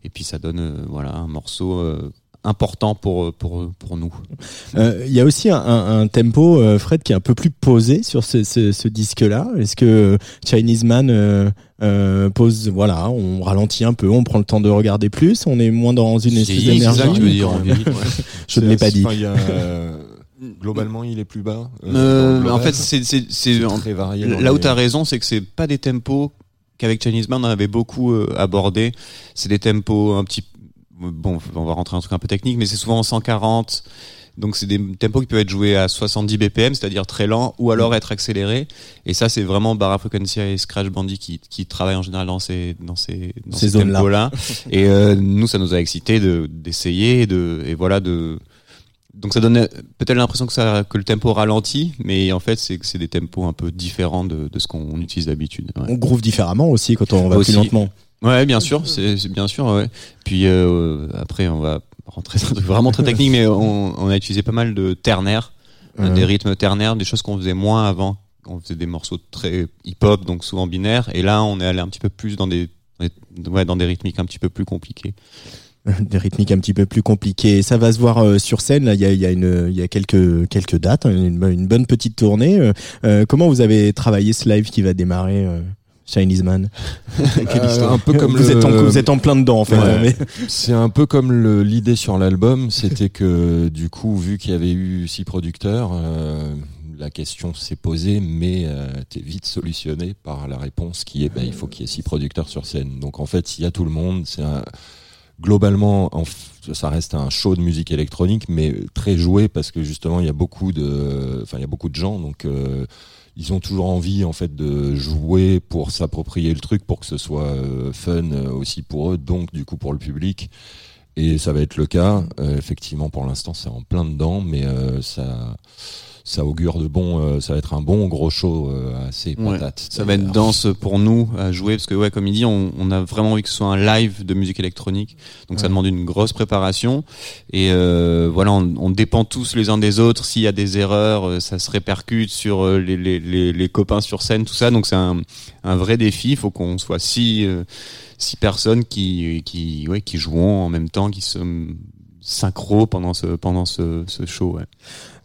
Speaker 6: et puis ça donne euh, voilà un morceau euh, important pour pour pour nous.
Speaker 2: Euh, Il y a aussi un, un- un tempo, euh, Fred, qui est un peu plus posé sur ce, ce, ce disque-là. Est-ce que Chinese Man euh, euh, pose, voilà, on ralentit un peu, on prend le temps de regarder plus, on est moins dans une espèce d'énergie. Je ne l'ai pas dit.
Speaker 7: Enfin, il y a, euh, globalement, il est plus bas. euh,
Speaker 6: Euh, en fait, c'est
Speaker 7: très varié
Speaker 6: là où tu as raison, c'est que c'est pas des tempos qu'avec Chinese Man on avait beaucoup euh, abordé. C'est des tempos un petit bon, on va rentrer dans un truc un peu technique, mais c'est souvent en 140. Donc c'est des tempos qui peuvent être joués à 70 BPM, c'est-à-dire très lent, ou alors être accélérés. Et ça, c'est vraiment Barra Frequencia et Scratch Bandy qui, qui travaillent en général dans ces dans ces dans
Speaker 2: Ces
Speaker 6: tempos-là. et euh, nous, ça nous a excité de d'essayer et de et voilà de donc ça donne peut-être l'impression que ça que le tempo ralentit, mais en fait c'est que c'est des tempos un peu différents de, de ce qu'on utilise d'habitude. ouais.
Speaker 2: On groove différemment aussi quand on va
Speaker 6: Aussi.
Speaker 2: plus lentement.
Speaker 6: Ouais, bien sûr, c'est bien sûr. Ouais. Puis euh, après, on va rentrer dans un truc vraiment très technique, mais on, on a utilisé pas mal de ternaires, euh,
Speaker 2: Ouais.
Speaker 6: des rythmes ternaires, des choses qu'on faisait moins avant. On faisait des morceaux très hip-hop, donc souvent binaires, et là, on est allé un petit peu plus dans des, dans des rythmiques un petit peu plus compliquées.
Speaker 2: des rythmiques un petit peu plus compliquées. Ça va se voir euh, sur scène. Là, il y a, il y a une, il y a quelques quelques dates, hein, une, une bonne petite tournée. Euh, euh, comment vous avez travaillé ce live qui va démarrer, euh, Chinese Man?
Speaker 7: Euh, un peu comme
Speaker 2: vous
Speaker 7: le-
Speaker 2: êtes en vous êtes en plein dedans en fait.
Speaker 7: Ouais.
Speaker 2: mais-
Speaker 7: C'est un peu comme l'idée sur l'album, c'était que du coup, vu qu'il y avait eu six producteurs, euh, la question s'est posée, mais euh, t'es vite solutionné par la réponse qui est, bah, il faut qu'il y ait six producteurs sur scène. Donc en fait, il y a tout le monde. C'est un, globalement, ça reste un show de musique électronique, mais très joué parce que justement, il y a beaucoup de, gens, donc. euh, ils ont toujours envie en fait de jouer pour s'approprier le truc pour que ce soit euh, fun euh, aussi pour eux donc du coup pour le public et ça va être le cas effectivement pour l'instant c'est en plein dedans mais ça ça augure de bon euh, ça va être un bon gros show euh, assez
Speaker 6: Ouais.
Speaker 7: patate
Speaker 6: Ça va être
Speaker 7: d'ailleurs.
Speaker 6: dense pour nous à jouer parce que ouais comme il dit on, on a vraiment envie que ce soit un live de musique électronique. Donc ça demande une grosse préparation. Et euh, voilà on, on dépend tous les uns des autres. S'il y a des erreurs euh, ça se répercute sur euh, les, les, les, les copains sur scène tout ça. Donc c'est un, un vrai défi. Il faut qu'on soit six euh, six personnes qui qui ouais qui jouons en même temps qui se synchro pendant ce pendant ce, ce show ouais.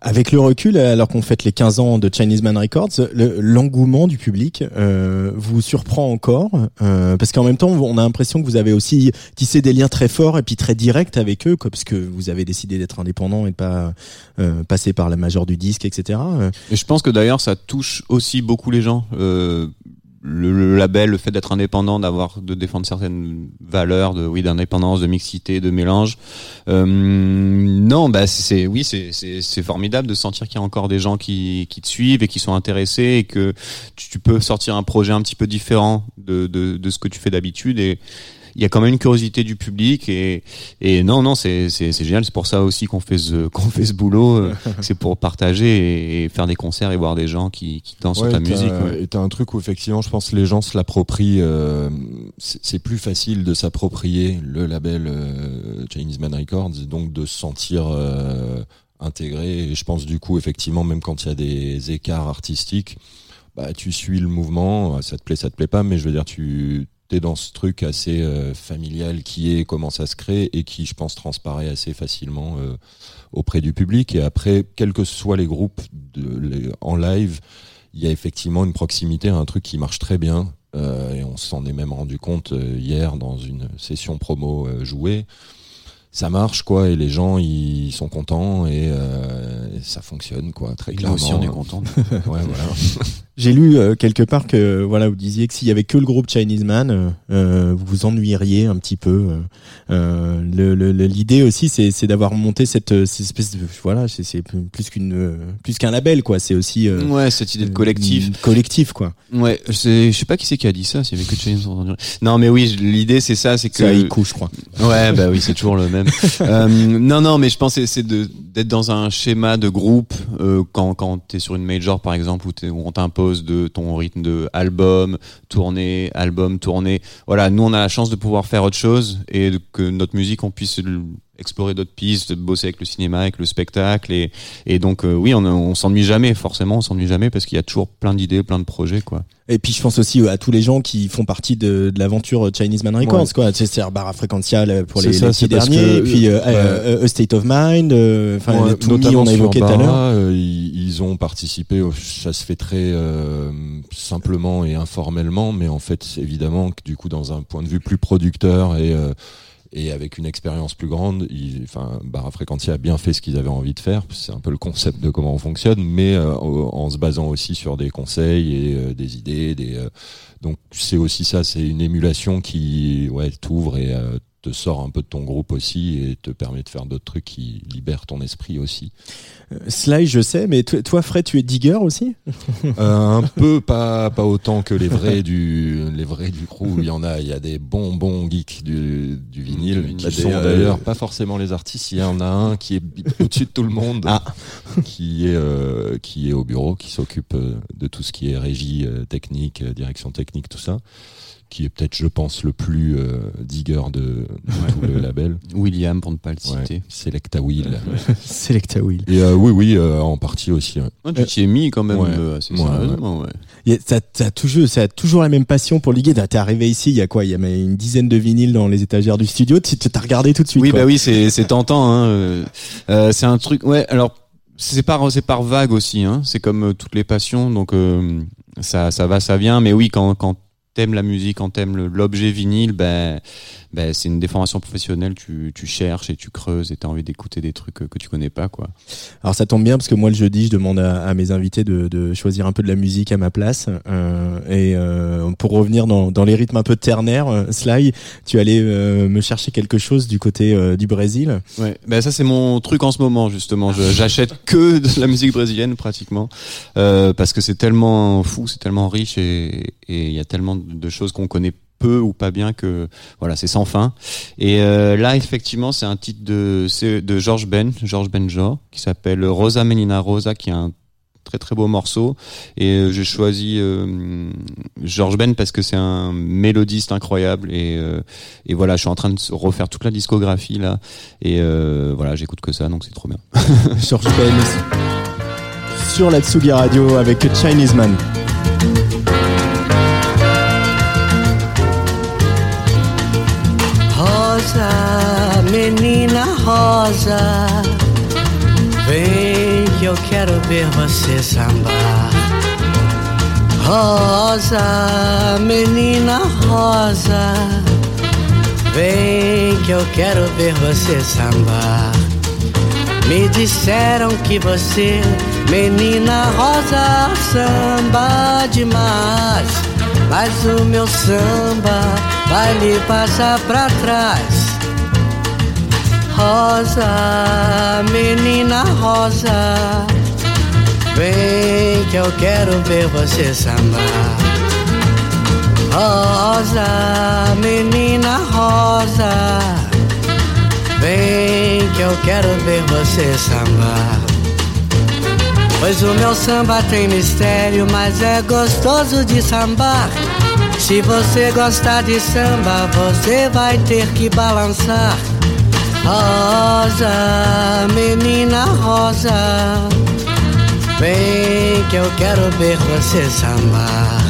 Speaker 2: Avec le recul, alors qu'on fête les 15 ans de Chinese Man Records, le- l'engouement du public euh, vous surprend encore euh, parce qu'en même temps, on a l'impression que vous avez aussi tissé des liens très forts et puis très directs avec eux, quoi, parce que vous avez décidé d'être indépendant et de pas euh, passer par la major du disque, etc. Euh,
Speaker 6: Et je pense que d'ailleurs ça touche aussi beaucoup les gens. Le, le label, le fait d'être indépendant, d'avoir de défendre certaines valeurs, de oui d'indépendance, de mixité, de mélange. Euh, non, bah c'est oui c'est formidable de sentir qu'il y a encore des gens qui qui te suivent et qui sont intéressés et que tu, tu peux sortir un projet un petit peu différent de de, de ce que tu fais d'habitude et il y a quand même une curiosité du public et, et non, non, c'est, génial. C'est pour ça aussi qu'on fait ce, qu'on fait ce boulot. euh, c'est pour partager et, et faire des concerts et voir des gens qui, qui dansent
Speaker 7: Ouais,
Speaker 6: sur ta musique. ouais.
Speaker 7: Et t'as un truc où effectivement, je pense que les gens se l'approprient. euh, c'est c'est plus facile de s'approprier le label euh, Chinese Man Records, et donc de se sentir euh, intégré. Et je pense du coup, effectivement, même quand il y a des écarts artistiques, bah tu suis le mouvement. Ça te plaît, ça te plaît pas, mais je veux dire, tu es dans ce truc assez euh, familial qui est comment ça se crée et qui, je pense, transparaît assez facilement euh, auprès du public. Et après, quels que soient les groupes de, les- en live, il y a effectivement une proximité à un truc qui marche très bien. Euh, et on s'en est même rendu compte euh, hier dans une session promo jouée. Ça marche quoi et les gens ils sont contents et, euh, et ça fonctionne quoi très
Speaker 6: Nous
Speaker 7: clairement.
Speaker 6: aussi, on est contents.
Speaker 7: Ouais, voilà.
Speaker 2: J'ai lu euh, quelque part que voilà, vous disiez que s'il y avait que le groupe Chinese Man, euh, vous vous ennuieriez un petit peu. le- le- le- L'idée aussi, c'est c'est d'avoir monté cette, cette espèce de voilà, c'est c'est plus qu'une plus qu'un label quoi. C'est aussi euh,
Speaker 6: Ouais, cette idée de collectif.
Speaker 2: collectif quoi.
Speaker 6: Ouais, je sais pas qui c'est qui a dit ça, s'il y avait que Chinese entendu. Non, mais oui, l'idée c'est ça, c'est que.
Speaker 2: C'est je crois.
Speaker 6: Ouais, bah oui, c'est toujours le même. Euh, non, non, mais je pense que c'est d'être dans un schéma de groupe euh, quand quand t'es sur une major par exemple où, où on t'impose de ton rythme de album, tournée, album, tournée. Voilà, nous on a la chance de pouvoir faire autre chose et que notre musique on puisse explorer d'autres pistes, bosser avec le cinéma, avec le spectacle et et donc euh, oui, on on s'ennuie jamais forcément, on s'ennuie jamais parce qu'il y a toujours plein d'idées, plein de projets quoi.
Speaker 2: Et puis je pense aussi à tous les gens qui font partie de, de l'aventure Chinese Man Records,
Speaker 7: Ouais.
Speaker 2: quoi. C'est Barra Frequentia là, pour les,
Speaker 7: ça,
Speaker 2: les petits derniers,
Speaker 7: que,
Speaker 2: et puis euh,
Speaker 7: ouais.
Speaker 2: euh, A State of Mind, euh, enfin
Speaker 7: Ouais,
Speaker 2: les To Me,
Speaker 7: notamment
Speaker 2: on a
Speaker 7: sur
Speaker 2: évoqué tout à l'heure.
Speaker 7: Bara, euh, ils, ont participé. au- Ça se fait très euh, simplement et informellement, mais en fait, évidemment que du coup, dans un point de vue plus producteur et euh, et avec une expérience plus grande, ils, enfin, Barra Frequentia a bien fait ce qu'ils avaient envie de faire. C'est un peu le concept de comment on fonctionne, mais euh, en en se basant aussi sur des conseils et euh, des idées. Des, euh, donc c'est aussi ça, c'est une émulation qui ouais, t'ouvre et euh, te sort un peu de ton groupe aussi et te permet de faire d'autres trucs qui libèrent ton esprit aussi.
Speaker 2: Euh, Sly, je sais, mais toi, Fred, tu es digger aussi?
Speaker 7: Euh, un peu, pas pas autant que les vrais du les vrais du crew. Il y en a, il y a des bons bons geeks du, du vinyle
Speaker 6: Du
Speaker 7: qui sont
Speaker 6: Des, euh,
Speaker 7: d'ailleurs pas forcément les artistes. Il y en a un qui est au-dessus de tout le monde,
Speaker 2: Ah.
Speaker 7: qui est euh, qui est au bureau, qui s'occupe de tout ce qui est régie technique, direction technique, tout ça. Qui est peut-être, je pense, le plus euh, digger de, de tout le label.
Speaker 6: William pour ne pas le
Speaker 7: Ouais,
Speaker 6: citer.
Speaker 7: Selecta Will.
Speaker 2: Selecta Will.
Speaker 7: Et euh, oui, oui, euh, en partie aussi. ouais.
Speaker 6: Ah, tu t'y es mis quand même
Speaker 7: Ouais.
Speaker 6: euh, assez
Speaker 7: Ouais,
Speaker 6: sérieusement, ouais.
Speaker 2: Ça, a toujours, ça a toujours la même passion pour le digger. T'es arrivé ici, il y a quoi? Il y a mais une dizaine de vinyles dans les étagères du studio. Tu t'as regardé tout de suite.
Speaker 6: Oui,
Speaker 2: quoi.
Speaker 6: bah oui, c'est c'est tentant. Hein. c'est un truc. Ouais. Alors c'est par c'est par vague aussi. Hein. C'est comme euh, toutes les passions. Donc euh, ça ça va, ça vient. Mais oui, quand quand t'aimes la musique, quand t'aimes l'objet vinyle, ben ben c'est une déformation professionnelle. Tu tu cherches et tu creuses et t'as envie d'écouter des trucs euh, que tu connais pas, quoi.
Speaker 2: Alors ça tombe bien parce que moi le jeudi je demande à, à mes invités de, de choisir un peu de la musique à ma place euh, et euh, pour revenir dans, dans les rythmes un peu ternaires, euh, Sly, tu allais euh, me chercher quelque chose du côté euh, du Brésil.
Speaker 6: Ouais, ben ça c'est mon truc en ce moment justement. Je- J'achète que de la musique brésilienne pratiquement euh, parce que c'est tellement fou, c'est tellement riche et et il y a tellement de choses qu'on connaît peu ou pas bien que voilà c'est sans fin. Et euh, là effectivement c'est un titre de de George Ben, George Benjor qui s'appelle Rosa Menina Rosa qui est un très très beau morceau et euh, j'ai choisi euh, George Ben parce que c'est un mélodiste incroyable et euh, et voilà je suis en train de refaire toute la discographie là et voilà j'écoute que ça donc c'est trop bien
Speaker 2: George Ben sur la Tsugi Radio avec Chinese Man.
Speaker 8: Rosa, vem que eu quero ver você sambar. Rosa, menina rosa, vem que eu quero ver você sambar. Me disseram que você, menina rosa, samba demais. Mas o meu samba vai lhe passar pra trás. Rosa, menina rosa, vem que eu quero ver você sambar. Rosa, menina rosa, vem que eu quero ver você sambar. Pois o meu samba tem mistério, mas é gostoso de sambar. Se você gostar de samba, você vai ter que balançar. Rosa, menina rosa, vem que eu quero ver você sambar.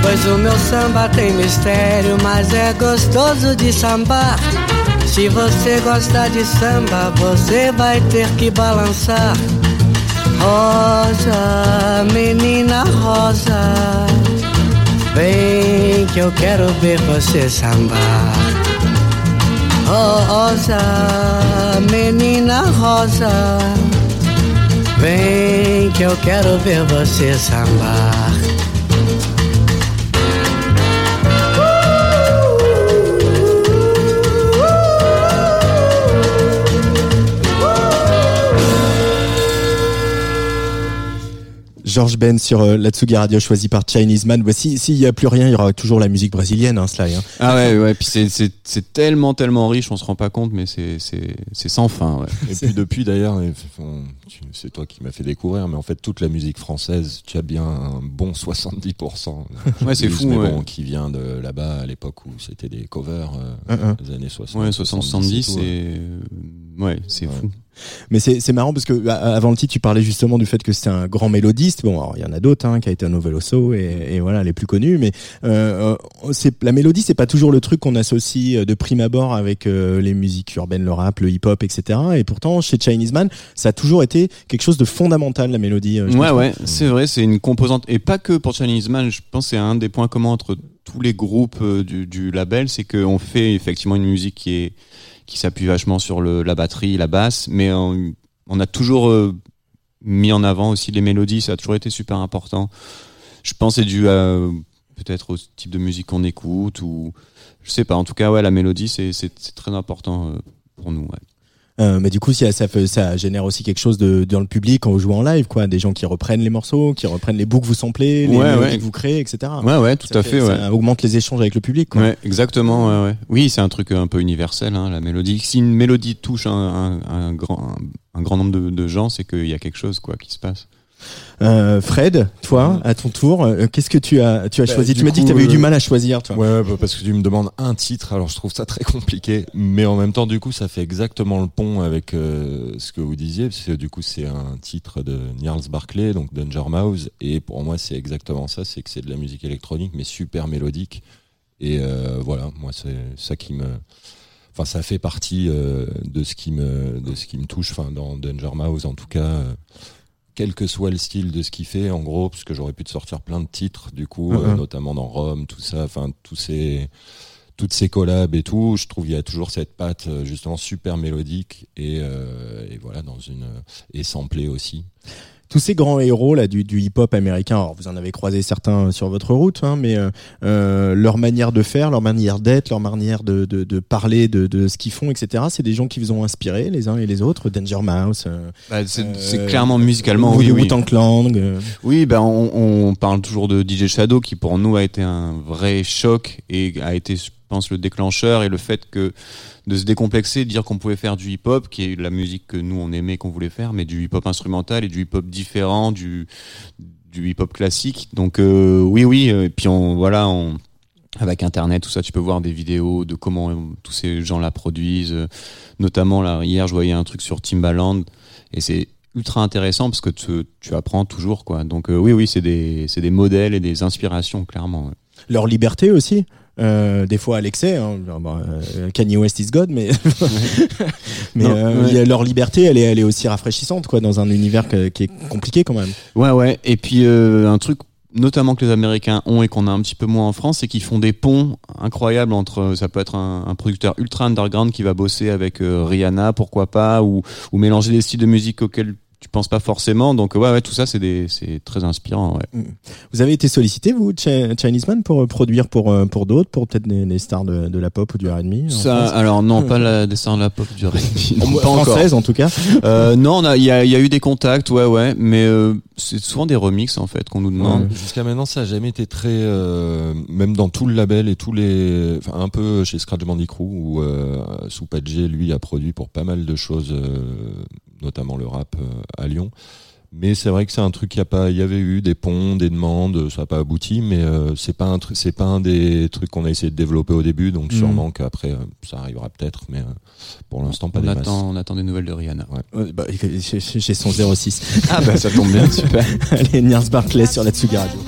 Speaker 8: Pois o meu samba tem mistério, mas é gostoso de sambar. Se você gosta de samba, você vai ter que balançar. Rosa, menina rosa, vem que eu quero ver você sambar. Rosa, menina rosa, vem que eu quero ver você sambar.
Speaker 2: Georges Ben sur euh, la Tsugi Radio choisi par Chinese Man. Voici, s'il n'y a plus rien, il y aura toujours la musique brésilienne, hein, Sly. hein.
Speaker 6: Ah ouais, ouais. Puis c'est tellement tellement riche, on se rend pas compte, mais c'est c'est c'est sans fin. Ouais.
Speaker 7: Et puis depuis d'ailleurs, c'est toi qui m'as fait découvrir, mais en fait toute la musique française, tu as bien un bon 70%.
Speaker 6: Ouais, c'est fou,
Speaker 7: Mais
Speaker 6: ouais.
Speaker 7: bon, qui vient de là-bas à l'époque où c'était des covers euh,
Speaker 2: hein.
Speaker 7: des années 60.
Speaker 6: Ouais, 60 70
Speaker 7: et ouais.
Speaker 6: c'est
Speaker 7: Ouais.
Speaker 6: fou.
Speaker 2: Mais c'est marrant parce que à- avant le titre, tu parlais justement du fait que c'était un grand mélodiste. Bon, alors il y en a d'autres hein, qui a été un Noveloso et, et voilà les plus connus. Mais euh, la mélodie, c'est pas toujours le truc qu'on associe euh, de prime abord avec euh, les musiques urbaines, le rap, le hip-hop, etc. Et pourtant, chez Chinese Man, ça a toujours été quelque chose de fondamental la mélodie. euh,
Speaker 6: Ouais, ouais, c'est vrai, c'est une composante et pas que pour Chinese Man. Je pense que c'est un des points communs entre tous les groupes du, du label, c'est qu'on fait effectivement une musique qui est qui s'appuie vachement sur le, la batterie, la basse, mais on, on a toujours euh, mis en avant aussi les mélodies. Ça a toujours été super important. Je pense que c'est dû peut-être au type de musique qu'on écoute ou je sais pas. En tout cas, ouais, la mélodie c'est très important euh, pour nous. Ouais.
Speaker 2: Euh, mais du coup, ça, ça, fait- ça génère aussi quelque chose de, dans le public quand vous jouez en live, quoi. Des gens qui reprennent les morceaux, qui reprennent les bouts que vous samplez, les
Speaker 6: Ouais,
Speaker 2: mélodies
Speaker 6: ouais.
Speaker 2: que vous créez, etc.
Speaker 6: Ouais, ouais, tout
Speaker 2: Ça
Speaker 6: à fait. ouais.
Speaker 2: Ça augmente les échanges avec le public, quoi.
Speaker 6: Ouais, exactement. Ouais, ouais. Oui, c'est un truc un peu universel, hein, la mélodie. Si une mélodie touche un, un, un grand, un, un grand nombre de, de gens, c'est qu'il y a quelque chose quoi qui se passe.
Speaker 2: Euh, Fred, toi, à ton tour, euh, qu'est-ce que tu as, tu as
Speaker 7: Bah,
Speaker 2: choisi? Tu m'as dit que tu avais eu du
Speaker 7: euh,
Speaker 2: mal à choisir, toi.
Speaker 7: Ouais, bah, parce que tu me demandes un titre, alors je trouve ça très compliqué, mais en même temps, du coup, ça fait exactement le pont avec euh, ce que vous disiez, parce que du coup, c'est un titre de Niels Barclay, donc Danger Mouse, et pour moi, c'est exactement ça, c'est que c'est de la musique électronique, mais super mélodique, et voilà, moi, c'est ça qui me, enfin, ça fait partie euh, de ce qui me, de ce qui me touche, enfin, dans Danger Mouse, en tout cas. euh, quel que soit le style de ce qu'il fait, en gros, parce que j'aurais pu te sortir plein de titres, du coup, euh, notamment dans Rome, tout ça, enfin, tous ces, toutes ces collabs et tout, je trouve qu'il y a toujours cette patte euh, justement super mélodique et, euh, et voilà dans une et samplée aussi.
Speaker 2: Tous ces grands héros là du, du hip-hop américain, alors vous en avez croisé certains sur votre route, hein, mais euh, euh, leur manière de faire, leur manière d'être, leur manière de, de, de parler de, de ce qu'ils font, etc. C'est des gens qui vous ont inspiré les uns et les autres. Danger Mouse, euh,
Speaker 6: c'est
Speaker 2: euh,
Speaker 6: c'est clairement musicalement, oui, oui.
Speaker 2: Wu-Tang Clan,
Speaker 6: Oui, ben on, on parle toujours de DJ Shadow qui pour nous a été un vrai choc et a été, pense, le déclencheur et le fait que de se décomplexer, de dire qu'on pouvait faire du hip-hop, qui est la musique que nous on aimait, qu'on voulait faire, mais du hip-hop instrumental et du hip-hop différent du du hip-hop classique. Donc euh, oui, oui. euh, Et puis on voilà, on avec Internet, tout ça, tu peux voir des vidéos de comment euh, tous ces gens-là produisent. euh, Notamment là, hier, je voyais un truc sur Timbaland et c'est ultra intéressant parce que tu, apprends toujours quoi. Donc oui, oui, c'est des des modèles et des inspirations clairement.
Speaker 2: leur liberté aussi? Euh, des fois à l'excès, hein. Bon, euh, Kanye West is God, mais mais
Speaker 6: Non,
Speaker 2: euh,
Speaker 6: ouais.
Speaker 2: leur liberté, elle est, elle est aussi rafraîchissante quoi, dans un univers que- qui est compliqué quand même.
Speaker 6: Ouais, ouais. Et puis euh, un truc notamment que les Américains ont et qu'on a un petit peu moins en France, c'est qu'ils font des ponts incroyables entre. Ça peut être un, un producteur ultra underground qui va bosser avec euh, Rihanna, pourquoi pas, ou ou mélanger des styles de musique auxquels tu penses pas forcément. Donc ouais, ouais, tout ça c'est des, c'est très inspirant. Ouais.
Speaker 2: Vous avez été sollicité, vous, Chi- Chinese Man, pour euh, produire pour, euh, pour d'autres, pour peut-être des, des stars de, de la pop ou du R&B
Speaker 6: Ça, alors non, pas la descend de la pop du R&B, pas encore.
Speaker 2: Française, en tout cas.
Speaker 6: Euh, non, on a- il y a, il y a eu des contacts, ouais, ouais, mais euh, c'est souvent des remixes en fait qu'on nous demande.
Speaker 7: Jusqu'à maintenant, ça a jamais été très, euh, même dans tout le label et tous les, enfin, un peu chez Scratch Bandicoot où euh, Soupadjé lui a produit pour pas mal de choses, euh, notamment le rap euh, à Lyon. Mais c'est vrai que c'est un truc qui a pas, il y avait eu des ponts, des demandes, ça n'a pas abouti, mais euh, c'est pas un truc, c'est pas un des trucs qu'on a essayé de développer au début, donc
Speaker 2: Mhm.
Speaker 7: sûrement qu'après euh, ça arrivera peut-être, mais euh, pour l'instant pas
Speaker 6: On
Speaker 7: des masses.
Speaker 6: attend, on attend des nouvelles de Rihanna.
Speaker 2: Ouais, bah, j'ai j'ai son 06.
Speaker 6: Ah bah ça tombe bien, super.
Speaker 2: Allez, Niels Barclay sur la Tsugi Radio.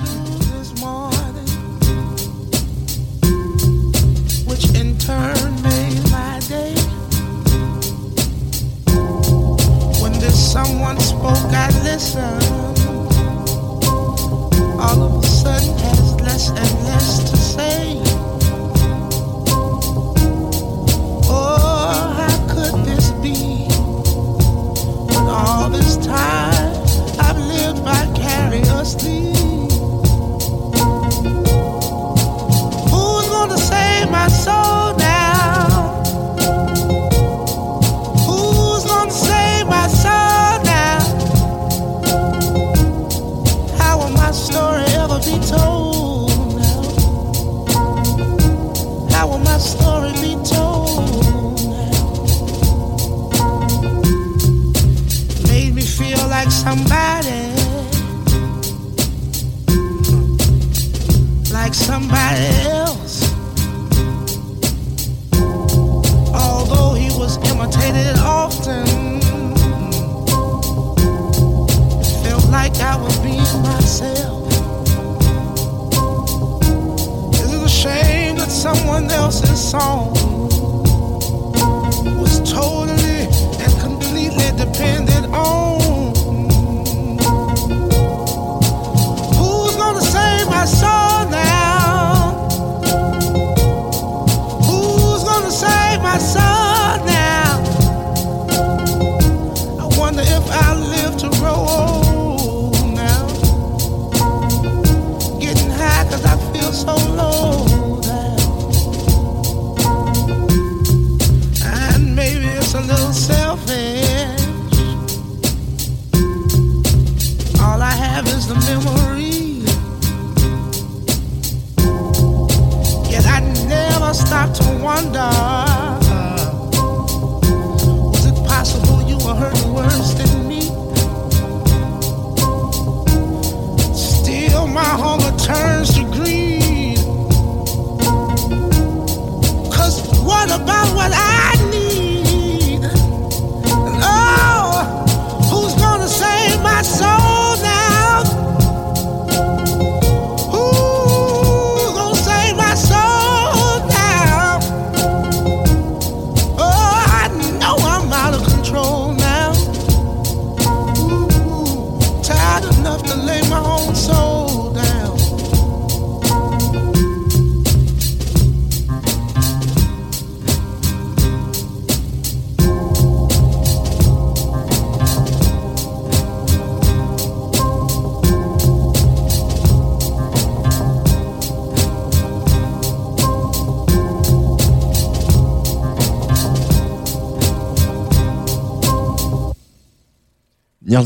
Speaker 9: Is the memory.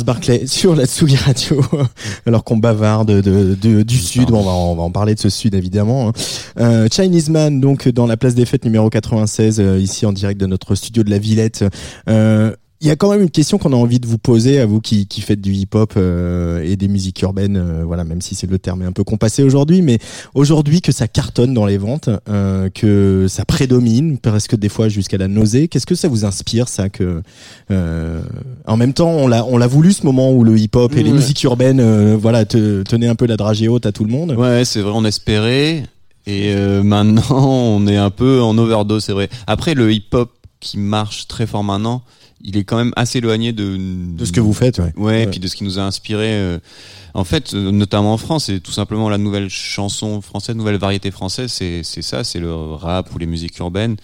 Speaker 2: Barclay sur la Tsugi Radio, alors qu'on bavarde de, de- du sud, bon, on, va, on va en parler de ce sud évidemment. hein. Euh, Chinese Man, donc dans la place des fêtes numéro 96, euh, ici en direct de notre studio de la Villette. Euh, y a quand même une question qu'on a envie de vous poser à vous qui, qui faites du hip-hop euh, et des musiques urbaines, euh, voilà, même si c'est le terme est un peu compassé aujourd'hui, mais aujourd'hui que ça cartonne dans les ventes, euh, que ça prédomine, presque des fois jusqu'à la nausée. Qu'est-ce que ça vous inspire, ça que euh, En même temps, on l'a, on l'a voulu ce moment où le hip-hop et les musiques urbaines, euh, voilà, te, tenaient un peu la dragée haute à tout le monde?
Speaker 6: Ouais, c'est vrai, on espérait. Et euh, maintenant, on est un peu en overdose, c'est vrai. Après, le hip-hop qui marche très fort maintenant, il est quand même assez éloigné de
Speaker 2: De ce que vous faites, ouais.
Speaker 6: Ouais, et puis de ce qui nous a inspiré. euh, en fait, euh, notamment en France, c'est tout simplement la nouvelle chanson française, nouvelle variété française. C'est c'est ça, c'est le rap ou les musiques urbaines.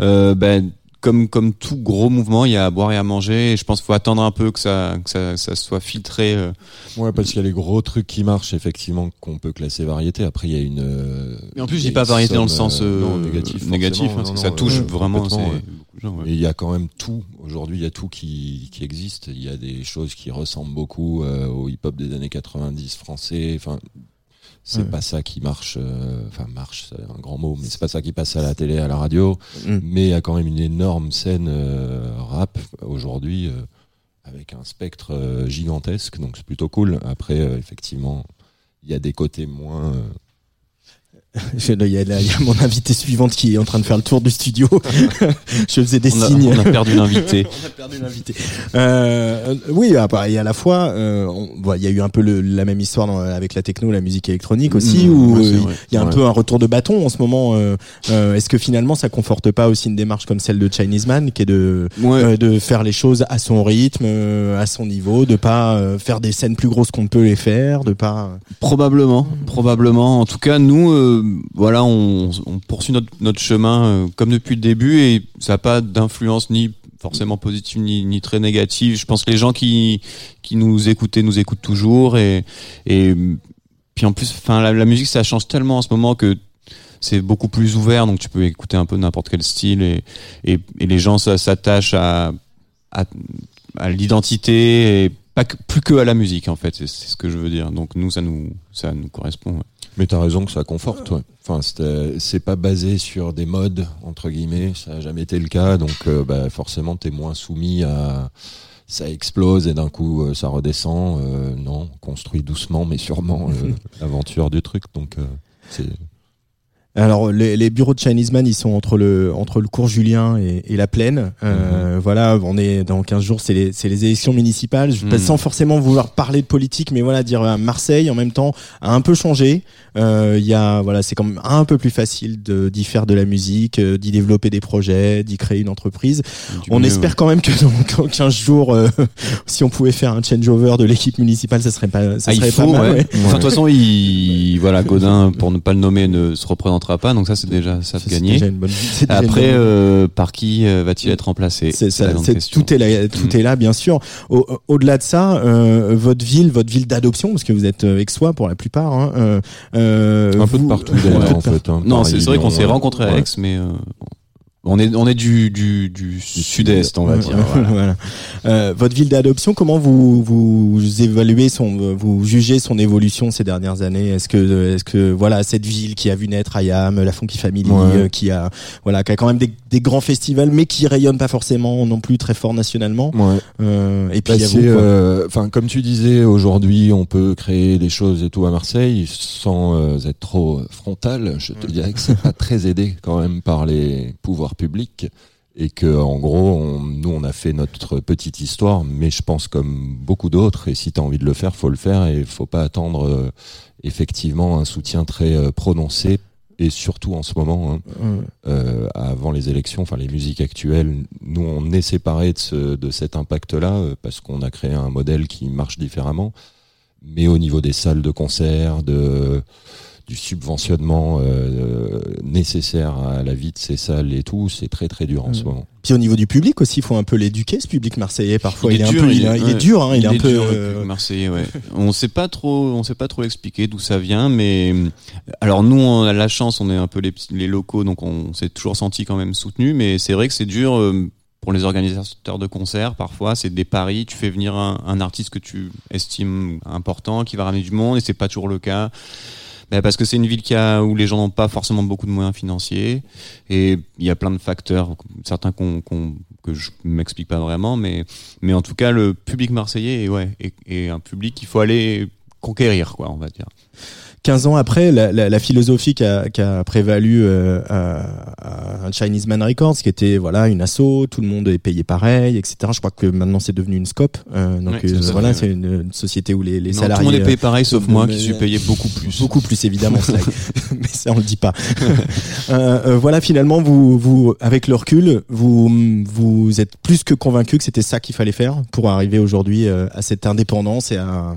Speaker 6: Euh, ben comme comme tout gros mouvement, il y a à boire et à manger. Et je pense qu'il faut attendre un peu que ça que ça, ça soit filtré. euh.
Speaker 7: Ouais, parce qu'il y a les gros trucs qui marchent, effectivement, qu'on peut classer variété. Après, il y a une. euh,
Speaker 6: Mais en plus, je dis pas variété dans le sens
Speaker 7: euh, non, négatif,
Speaker 6: négatif, hein,
Speaker 7: Non,
Speaker 6: ça touche
Speaker 7: ouais,
Speaker 6: vraiment.
Speaker 7: Ouais. Mais il y a quand même tout. Aujourd'hui, il y a tout qui, qui existe. Il y a des choses qui ressemblent beaucoup euh, au hip-hop des années 90 français. Enfin, c'est
Speaker 2: Ouais.
Speaker 7: pas ça qui marche. euh, Enfin, marche, c'est un grand mot, mais c'est pas ça qui passe à la télé, à la radio.
Speaker 2: Mm.
Speaker 7: Mais il y a quand même une énorme scène euh, rap aujourd'hui. avec un spectre gigantesque, donc c'est plutôt cool. Après, effectivement, il y a des côtés moins.
Speaker 2: Il y, a la- il y a mon invité suivante qui est en train de faire le tour du studio. je faisais des
Speaker 6: On a-
Speaker 2: signes.
Speaker 6: on a perdu l'invité.
Speaker 2: on a perdu l'invité. Euh, oui, et à la fois, euh, on- il y a eu un peu le- la même histoire dans- avec la techno, la musique électronique aussi,
Speaker 6: Mmh,
Speaker 2: où
Speaker 6: ouais, c'est
Speaker 2: euh, il y a un
Speaker 7: Ouais.
Speaker 2: peu un retour de bâton en ce moment. euh, Est-ce que finalement, ça conforte pas aussi une démarche comme celle de Chinese Man, qui est de
Speaker 6: Ouais.
Speaker 2: de faire les choses à son rythme, à son niveau, de pas faire des scènes plus grosses qu'on ne peut les faire, de pas.
Speaker 6: Probablement, probablement. En tout cas, nous, voilà, on, poursuit notre, notre chemin euh, comme depuis le début et ça n'a pas d'influence ni forcément positive ni, très négative. Je pense que les gens qui qui nous écoutaient nous écoutent toujours et et puis en plus, enfin la, musique ça change tellement en ce moment que c'est beaucoup plus ouvert, donc tu peux écouter un peu n'importe quel style et et, les gens s'attachent à à, l'identité et pas que, plus que à la musique en fait. C'est ce que je veux dire. Donc nous ça nous ça nous correspond.
Speaker 7: Mais t'as raison que ça conforte, ouais. Enfin, c'est pas basé sur des modes, entre guillemets, ça a jamais été le cas, donc euh, bah, forcément t'es moins soumis à ça explose et d'un coup euh, ça redescend. Euh, non, on construit doucement mais sûrement l'aventure du truc, donc euh, c'est
Speaker 2: Alors les, les bureaux de Chinese Man, ils sont entre le entre le cours Julien et, et la plaine. Euh, Voilà, on est dans 15 jours, c'est les c'est les élections municipales. Je,
Speaker 6: Mhm.
Speaker 2: Sans forcément vouloir parler de politique, mais voilà, dire euh, Marseille en même temps a un peu changé. Euh, Il y a voilà, c'est quand même un peu plus facile de d'y faire de la musique, euh, d'y développer des projets, d'y créer une entreprise.
Speaker 6: Du
Speaker 2: On
Speaker 6: mieux,
Speaker 2: espère
Speaker 6: ouais.
Speaker 2: quand même que dans, dans 15 jours, euh, si on pouvait faire un changeover de l'équipe municipale, ça serait pas ça
Speaker 6: Ah, il
Speaker 2: serait
Speaker 6: faut,
Speaker 2: pas mal.
Speaker 6: ouais.
Speaker 2: ouais.
Speaker 6: Enfin, de toute façon, il, voilà, Godin, pour ne pas le nommer, ne se pas. Donc ça, c'est déjà ça de
Speaker 2: C'est
Speaker 6: gagner.
Speaker 2: déjà une bonne- c'est déjà une
Speaker 6: Après, euh, par qui euh, va-t-il être remplacé
Speaker 2: C'est ça,
Speaker 6: question.
Speaker 2: tout est là, tout
Speaker 6: Mm.
Speaker 2: est là, bien sûr. Au- Au-delà de ça, euh, votre ville, votre ville d'adoption, parce que vous êtes euh, aixois pour la plupart. Hein, euh, euh,
Speaker 7: un peu de partout d'ailleurs
Speaker 2: Ouais.
Speaker 7: en fait. hein.
Speaker 6: Non,
Speaker 7: Paris,
Speaker 6: c'est vrai qu'on s'est rencontrés à
Speaker 7: Ouais.
Speaker 6: Aix, mais euh, on est on est du du, du sud-est, on va dire. voilà.
Speaker 2: voilà. Euh, votre ville d'adoption, comment vous vous évaluez son, vous jugez son évolution ces dernières années? Est-ce que est-ce que voilà cette ville qui a vu naître Ayam, la Funky Family,
Speaker 7: Ouais.
Speaker 2: euh, qui a voilà qui a quand même des, des grands festivals, mais qui rayonne pas forcément non plus très fort nationalement.
Speaker 7: Ouais.
Speaker 2: Euh, et puis
Speaker 7: Bah, euh, enfin, comme tu disais, aujourd'hui, on peut créer des choses et tout à Marseille sans euh, être trop frontal. Je te dirais que c'est pas très aidé quand même par les pouvoirs publics et que, en gros, on, nous, on a fait notre petite histoire, mais je pense comme beaucoup d'autres. Et si tu as envie de le faire, faut le faire et faut pas attendre euh, effectivement un soutien très euh, prononcé. Et surtout en ce moment, hein,
Speaker 2: Euh,
Speaker 7: euh, avant les élections, enfin les musiques actuelles, nous on est séparés de, ce, de cet impact-là parce qu'on a créé un modèle qui marche différemment. Mais au niveau des salles de concert, de, du subventionnement euh, nécessaire à la vie de ces salles et tout, c'est très très dur en ce moment.
Speaker 2: Puis au niveau du public aussi, il faut un peu l'éduquer, ce public marseillais. Parfois, il, est,
Speaker 6: dur,
Speaker 2: un peu, il, est- dur, il, est un peu.
Speaker 6: dur, le
Speaker 2: euh,
Speaker 6: public marseillais, ouais. on sait pas trop, on sait pas trop expliquer d'où ça vient, mais alors nous, on a la chance, on est un peu les locaux, donc on s'est toujours senti quand même soutenu, mais c'est vrai que c'est dur. euh, pour les organisateurs de concerts, parfois, c'est des paris. Tu fais venir un, un artiste que tu estimes important, qui va ramener du monde, et c'est pas toujours le cas. Ben, parce que c'est une ville où les gens n'ont pas forcément beaucoup de moyens financiers et il y a plein de facteurs, certains que je m'explique pas vraiment, mais, mais en tout cas le public marseillais est, ouais, est un public qu'il faut aller conquérir, quoi, on va dire.
Speaker 2: 15 ans après, la, la, la philosophie qui a, qui a prévalu euh, à, à Chinese Man Records, qui était voilà une asso, tout le monde est payé pareil, etc. Je crois que maintenant c'est devenu une scope. Euh, donc
Speaker 6: Ouais,
Speaker 2: euh, voilà, c'est une, une société où les, les
Speaker 6: Non,
Speaker 2: salariés
Speaker 6: tout le monde est payé pareil, sauf
Speaker 2: euh,
Speaker 6: moi
Speaker 2: mais-
Speaker 6: qui suis payé beaucoup plus.
Speaker 2: Beaucoup plus évidemment, mais ça on le dit pas. Euh, euh, voilà, finalement, vous, vous, avec le recul, vous, vous êtes plus que convaincu que c'était ça qu'il fallait faire pour arriver aujourd'hui euh, à cette indépendance et à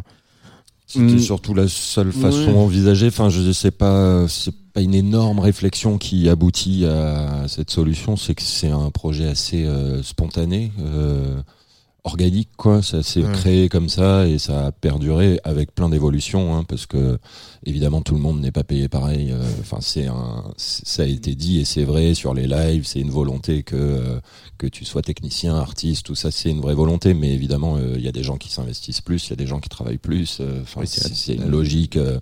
Speaker 7: C'était
Speaker 6: Mm.
Speaker 7: surtout la seule façon
Speaker 6: Ouais.
Speaker 7: envisagée. Enfin, je sais pas, c'est pas une énorme réflexion qui aboutit à cette solution. C'est que c'est un projet assez euh, spontané, euh, organique, quoi. Ça s'est
Speaker 2: Ouais.
Speaker 7: créé comme ça et ça a perduré avec plein d'évolutions, hein, parce que évidemment tout le monde n'est pas payé pareil. Euh, Enfin, c'est un, ça a été dit et c'est vrai sur les lives. C'est une volonté que euh, que tu sois technicien, artiste, tout ça, c'est une vraie volonté. Mais évidemment, euh, il y a des gens qui s'investissent plus, il y a des gens qui travaillent plus. euh, Enfin,
Speaker 2: Oui, c'est
Speaker 7: une logique. euh,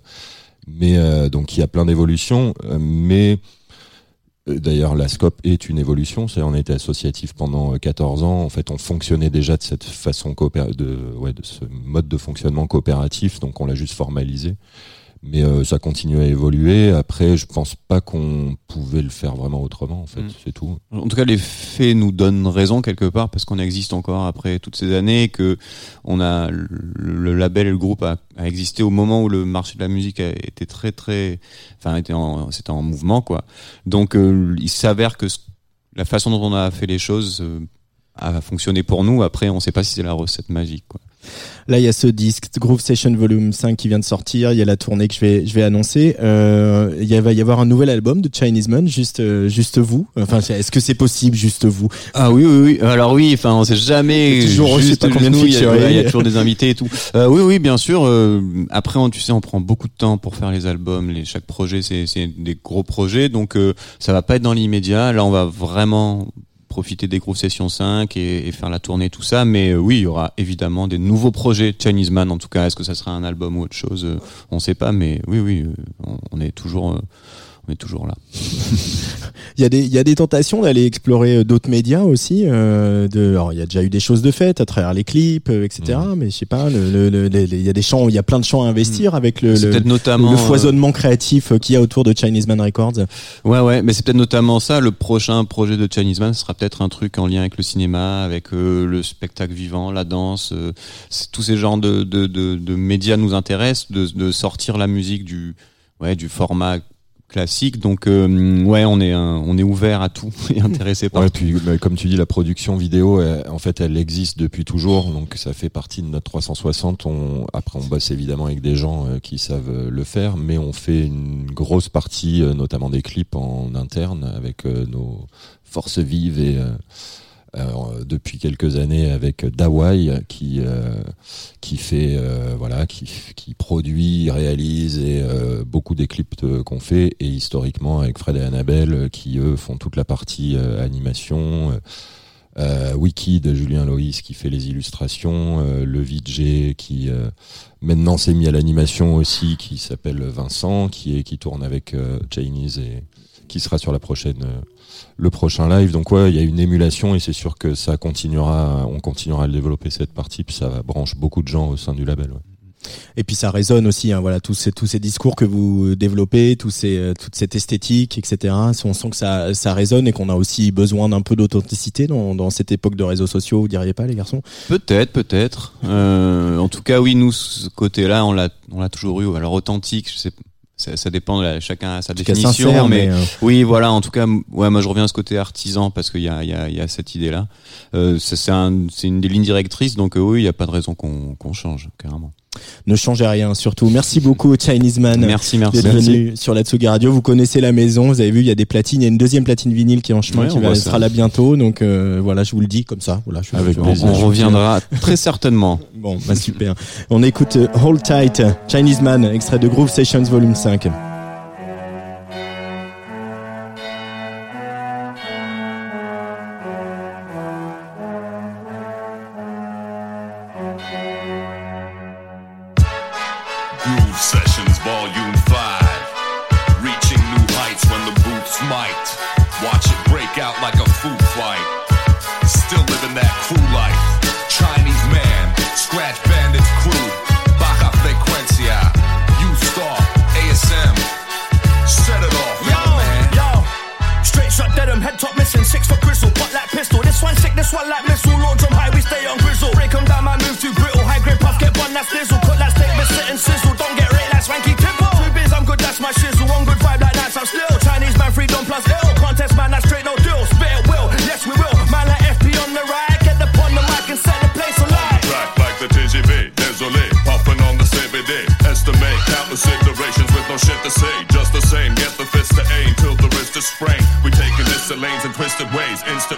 Speaker 7: mais euh, donc il y a plein d'évolutions. euh, mais D'ailleurs, la SCOP est une évolution. C'est on était associatif pendant euh, 14 ans. En fait, on fonctionnait déjà de cette façon de de ce mode de fonctionnement coopératif. Donc, on l'a juste formalisé. Mais euh, ça continue à évoluer. Après, je pense pas qu'on pouvait le faire vraiment autrement. En fait,
Speaker 6: Mm.
Speaker 7: c'est tout.
Speaker 6: En tout cas, les faits nous donnent raison quelque part parce qu'on existe encore après toutes ces années, et que on a le, le label et le groupe a, a existé au moment où le marché de la musique a été très très, enfin était en, c'était en mouvement quoi. Donc euh, il s'avère que ce- la façon dont on a fait les choses euh, a fonctionné pour nous. Après, on sait pas si c'est la recette magique quoi.
Speaker 2: Là, il y a ce disque Groove Session Volume 5 qui vient de sortir. Il y a la tournée que je vais, je vais annoncer. Euh, il va y avoir un nouvel album de Chinese Man, juste, euh, juste vous. Enfin, est-ce que c'est possible, juste vous?
Speaker 6: Ah oui, oui, oui. Alors oui, enfin, on sait jamais.
Speaker 2: Toujours, je sais
Speaker 6: juste
Speaker 2: pas combien de
Speaker 6: nous, il y a- Il y a toujours des invités et tout. Euh, oui, oui, bien sûr. euh, après, on, tu sais, on prend beaucoup de temps pour faire les albums. Les, chaque projet, c'est c'est des gros projets, donc ça va pas être dans l'immédiat. Là, on va vraiment profiter des Groove Session 5 et, faire la tournée, tout ça. Mais euh, oui, il y aura évidemment des nouveaux projets. Chinese Man, en tout cas, est-ce que ça sera un album ou autre chose euh, On sait pas, mais oui, oui, euh, on est toujours, est toujours là.
Speaker 2: Il y a des, il y a des tentations d'aller explorer euh, d'autres médias aussi. Euh, de, alors, il y a déjà eu des choses de faites à travers les clips, euh, etc.
Speaker 6: Mm.
Speaker 2: Mais je sais pas, le, le- le- les- les- il y a des champs, il y a plein de champs à investir avec le,
Speaker 6: C'est
Speaker 2: le,
Speaker 6: peut-être notamment
Speaker 2: le
Speaker 6: euh,
Speaker 2: foisonnement créatif qu'il y a autour de Chinese Man Records.
Speaker 6: Ouais, ouais, mais c'est peut-être notamment ça. Le prochain projet de Chinese Man sera peut-être un truc en lien avec le cinéma, avec euh, le spectacle vivant, la danse. tous ces genres de, de, de, de médias nous intéressent, de, de sortir la musique du, ouais, du format classique. Donc, euh, ouais, on est, un- on est ouvert à tout et intéressé par
Speaker 7: Ouais,
Speaker 6: tout.
Speaker 7: puis bah, comme tu dis, la production vidéo, elle- en fait, elle existe depuis toujours, donc ça fait partie de notre 360. On, après, on bosse évidemment avec des gens euh, qui savent euh, le faire, mais on fait une grosse partie, euh, notamment des clips en interne, avec euh, nos forces vives et euh, depuis quelques années avec Dawai qui euh, qui fait euh, voilà qui, qui produit réalise et euh, beaucoup des clips qu'on fait. Et historiquement avec Fred et Annabelle qui eux font toute la partie euh, animation. Euh, Wiki de Julien Loïs qui fait les illustrations, le VJ qui maintenant s'est mis à l'animation aussi, qui s'appelle Vincent, qui est qui tourne avec Chinese et qui sera sur la prochaine euh, le prochain live. Donc ouais, il y a une émulation et c'est sûr que ça continuera, on continuera à développer cette partie, puis ça branche beaucoup de gens au sein du label. ouais.
Speaker 2: Et puis ça résonne aussi, hein, voilà, tous ces, tous ces discours que vous développez, tous ces, euh, toute cette esthétique, etc. On sent que ça, ça résonne et qu'on a aussi besoin d'un peu d'authenticité dans, dans cette époque de réseaux sociaux, vous diriez pas, les garçons?
Speaker 6: Peut-être, peut-être. Euh, en tout cas, oui, nous, ce côté-là, on l'a, on l'a toujours eu. Alors authentique, je sais, ça, ça dépend. de la- chacun a sa définition,
Speaker 2: sincère,
Speaker 6: mais,
Speaker 2: mais, euh,
Speaker 6: oui, voilà. En tout cas, ouais, moi, je reviens à ce côté artisan parce qu'il y a, il y a, y a cette idée-là. Euh, ça, c'est, un, une des lignes directrices, donc euh, oui, il n'y a pas de raison qu'on, qu'on change, carrément.
Speaker 2: Ne changez rien, surtout. Merci beaucoup, Chinese Man.
Speaker 6: Merci, merci.
Speaker 2: d'être venu sur la Tsugi Radio. Vous connaissez la maison, vous avez vu, il y a des platines. Il y a une deuxième platine vinyle qui est en chemin,
Speaker 6: Ouais,
Speaker 2: qui va sera là bientôt. Donc euh, voilà, je vous le dis comme ça. Voilà, je,
Speaker 7: Avec
Speaker 6: On,
Speaker 7: plaisir.
Speaker 6: on reviendra très certainement.
Speaker 2: Bon, bah super. On écoute euh, Hold Tight, Chinese Man, extrait de Groove Sessions Volume 5.
Speaker 10: This one sick, this one like missile. Launch 'em high, we stay on grizzle. Break 'em down, my move too brittle. High grade puff, get one that's dizzle. Cut that steak, but sit and sizzle. Don't get rate like swanky tipple. Two biz, I'm good, that's my shizzle. One good vibe like that, I'm still. Chinese man, freedom plus ill. Contest man, that's straight no deal. Spit it will, yes we will. Man like FP on the right, get the on the mic and set the place alight.
Speaker 11: Track like the TGV, désolé, popping on the CBD. Estimate, count the situations with no shit to say, just the same. Get the fist to aim till the wrist is sprained. We taking this to lanes and twisted ways, instant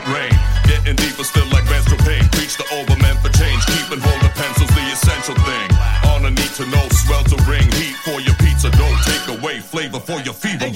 Speaker 11: play before your fever.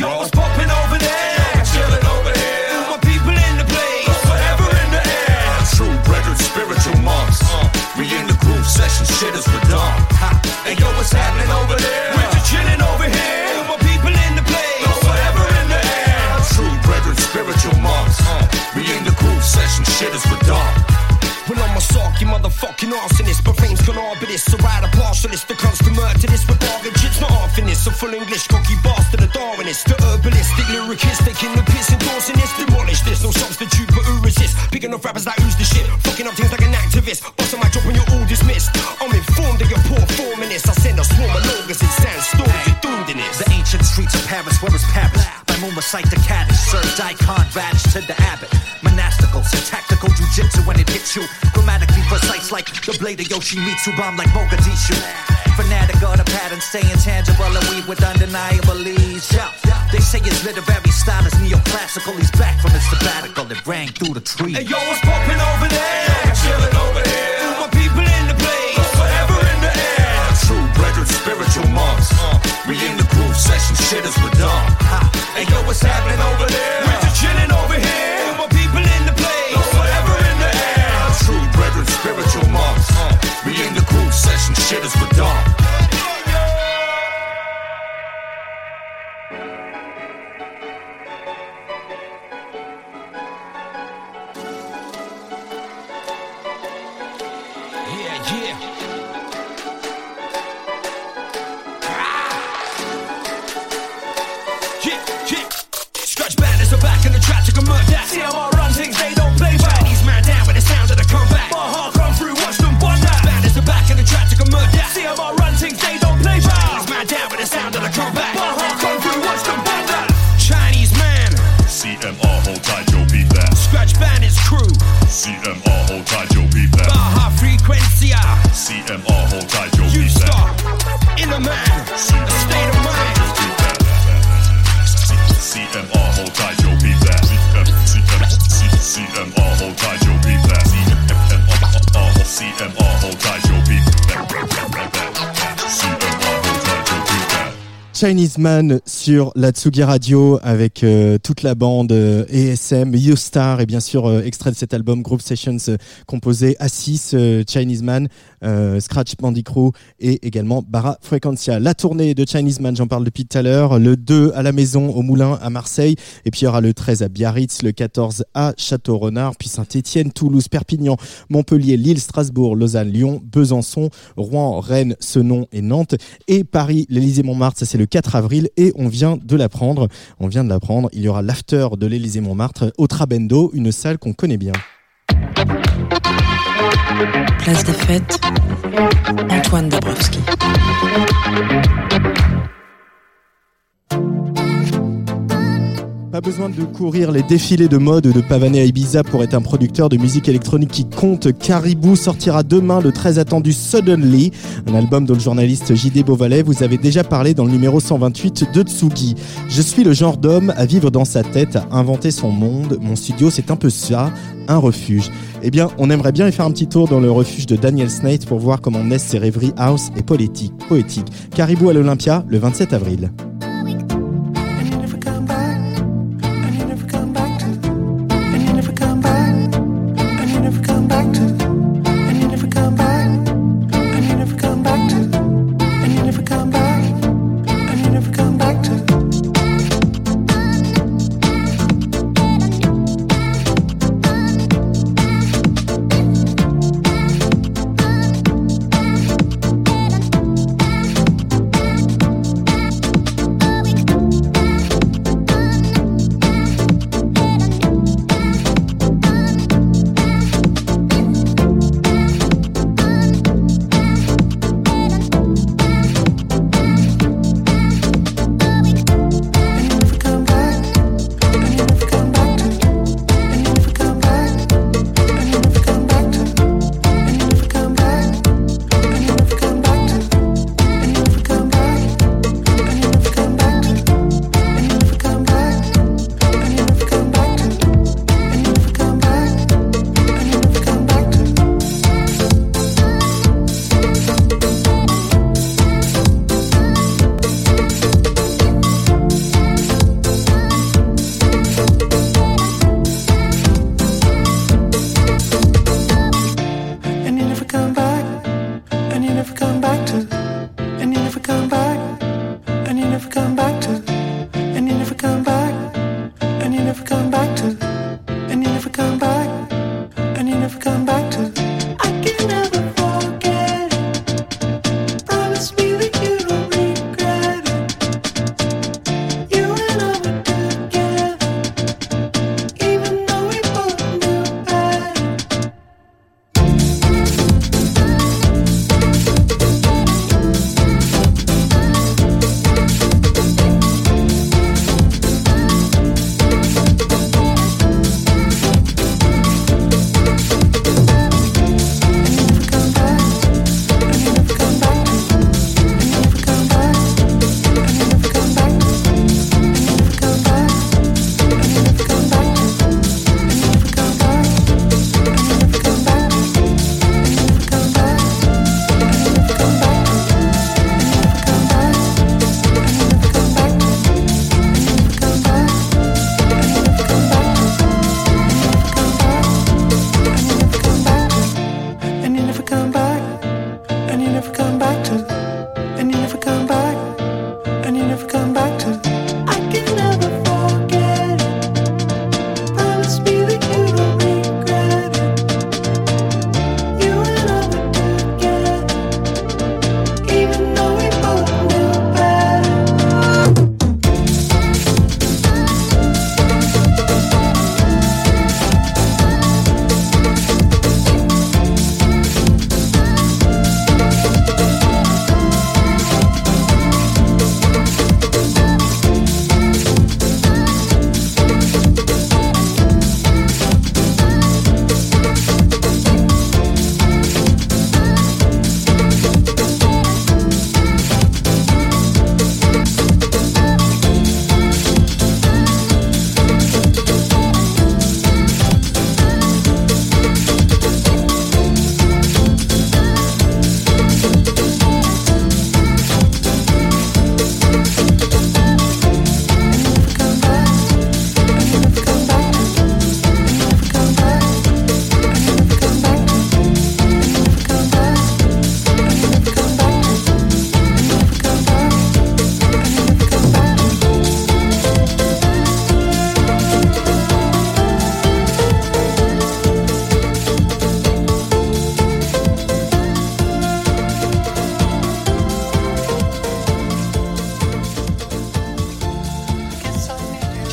Speaker 12: Yoshimitsu, bomb like Mogadishu. Fanatic of the pattern, stay intangible and weave with undeniable ease. Yeah. They say his literary style is neoclassical. He's back from his sabbatical. It rang through the tree.
Speaker 10: Hey, yo, Chinese Man
Speaker 2: sur la Tsugi Radio avec euh, toute la bande euh, ESM, YouStar et bien sûr euh, extrait de cet album Group Sessions euh, composé à 6 Chinese Man, Scratch Bandicoot et également Barra Frequencia. La tournée de Chinese Man, j'en parle depuis tout à l'heure, le 2 à la maison au Moulin à Marseille et puis il y aura le 13 à Biarritz, le 14 à Château-Renard, puis Saint-Étienne, Toulouse, Perpignan, Montpellier, Lille, Strasbourg, Lausanne, Lyon, Besançon, Rouen, Rennes, Senon et Nantes et Paris, l'Élysée-Montmartre, ça c'est le 4 avril et on vient de l'apprendre, on vient de l'apprendre, il y aura l'after de l'Élysée-Montmartre au Trabendo, une salle qu'on connaît bien.
Speaker 1: Place des fêtes, Antoine Dabrowski.
Speaker 2: Pas besoin de courir les défilés de mode de pavaner à Ibiza pour être un producteur de musique électronique qui compte. Caribou sortira demain le très attendu Suddenly, un album dont le journaliste JD Beauvalet vous avez déjà parlé dans le numéro 128 de Tsugi. Je suis le genre d'homme à vivre dans sa tête, à inventer son monde. Mon studio, c'est un peu ça, un refuge. Eh bien, on aimerait bien y faire un petit tour dans le refuge de Daniel Snate pour voir comment naissent ses rêveries house et poétiques. poétiques. Caribou à l'Olympia, le 27 avril.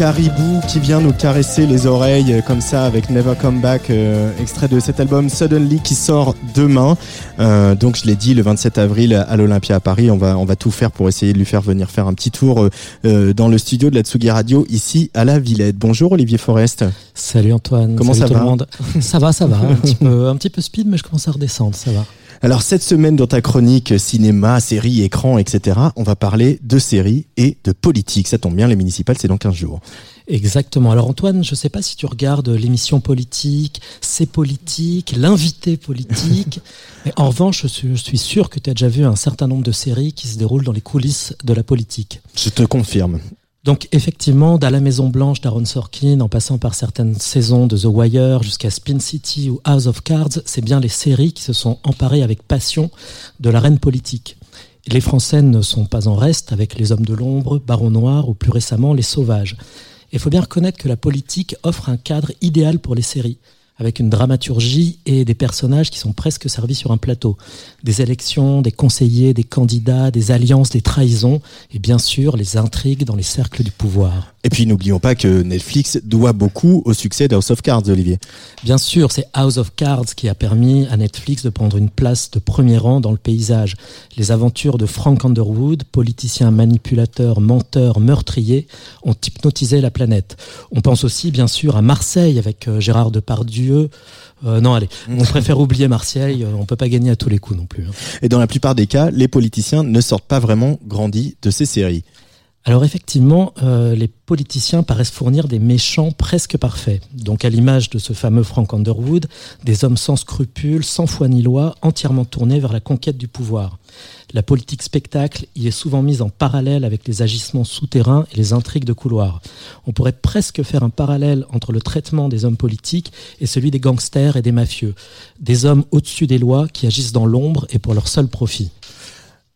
Speaker 2: Caribou qui vient nous caresser les oreilles euh, comme ça avec Never Come Back, euh, extrait de cet album Suddenly qui sort demain. Euh, donc je l'ai dit, le 27 avril à l'Olympia à Paris, on va on va tout faire pour essayer de lui faire venir faire un petit tour euh, dans le studio de la Tsugi Radio ici à la Villette. Bonjour Olivier Forest.
Speaker 13: Salut Antoine.
Speaker 2: Comment
Speaker 13: Salut
Speaker 2: ça
Speaker 13: tout
Speaker 2: va
Speaker 13: le monde. Ça va, ça va. Un petit peu, un petit peu speed, mais je commence à redescendre. Ça va.
Speaker 2: Alors cette semaine dans ta chronique cinéma, séries, écran, etc., on va parler de séries et de politique. Ça tombe bien, les municipales c'est dans 15 jours.
Speaker 13: Exactement. Alors Antoine, je sais pas si tu regardes l'émission politique, c'est politique, l'invité politique. mais en revanche, je suis sûr que tu as déjà vu un certain nombre de séries qui se déroulent dans les coulisses de la politique.
Speaker 2: Je te confirme.
Speaker 13: Donc effectivement, d'À la Maison Blanche d'Aaron Sorkin, en passant par certaines saisons de The Wire jusqu'à Spin City ou House of Cards, c'est bien les séries qui se sont emparées avec passion de l'arène politique. Les Français ne sont pas en reste avec Les Hommes de l'Ombre, Baron Noir ou plus récemment Les Sauvages. Il faut bien reconnaître que la politique offre un cadre idéal pour les séries, avec une dramaturgie et des personnages qui sont presque servis sur un plateau. Des élections, des conseillers, des candidats, des alliances, des trahisons, et bien sûr les intrigues dans les cercles du pouvoir.
Speaker 2: Et puis n'oublions pas que Netflix doit beaucoup au succès d'House of Cards, Olivier.
Speaker 13: Bien sûr, c'est House of Cards qui a permis à Netflix de prendre une place de premier rang dans le paysage. Les aventures de Frank Underwood, politicien manipulateur, menteur, meurtrier, ont hypnotisé la planète. On pense aussi bien sûr à Marseille avec euh, Gérard Depardieu. Euh, non, allez, on préfère oublier Marseille, euh, on peut pas gagner à tous les coups non plus. hein.
Speaker 2: Et dans la plupart des cas, les politiciens ne sortent pas vraiment grandis de ces séries.
Speaker 13: Alors effectivement, euh, les politiciens paraissent fournir des méchants presque parfaits. Donc à l'image de ce fameux Frank Underwood, des hommes sans scrupules, sans foi ni loi, entièrement tournés vers la conquête du pouvoir. La politique spectacle y est souvent mise en parallèle avec les agissements souterrains et les intrigues de couloir. On pourrait presque faire un parallèle entre le traitement des hommes politiques et celui des gangsters et des mafieux. Des hommes au-dessus des lois qui agissent dans l'ombre et pour leur seul profit.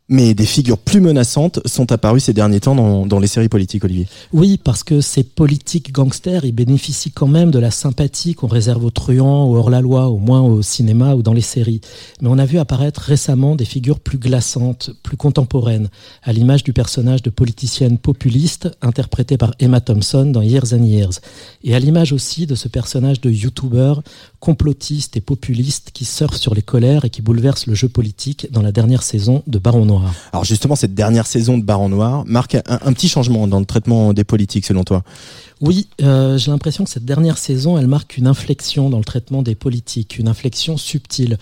Speaker 2: Mais des figures plus menaçantes sont apparues ces derniers temps dans, dans les séries politiques, Olivier.
Speaker 13: Oui, parce que ces politiques gangsters, ils bénéficient quand même de la sympathie qu'on réserve aux truands, aux hors-la-loi, au moins au cinéma ou dans les séries. Mais on a vu apparaître récemment des figures plus glaçantes, plus contemporaines, à l'image du personnage de politicienne populiste interprété par Emma Thompson dans Years and Years. Et à l'image aussi de ce personnage de YouTuber complotiste et populiste qui surfe sur les colères et qui bouleverse le jeu politique dans la dernière saison de Baron Noir.
Speaker 2: Alors justement, cette dernière saison de Baron Noir marque un, un petit changement dans le traitement des politiques, selon toi?
Speaker 13: Oui, euh, j'ai l'impression que cette dernière saison, elle marque une inflexion dans le traitement des politiques, une inflexion subtile.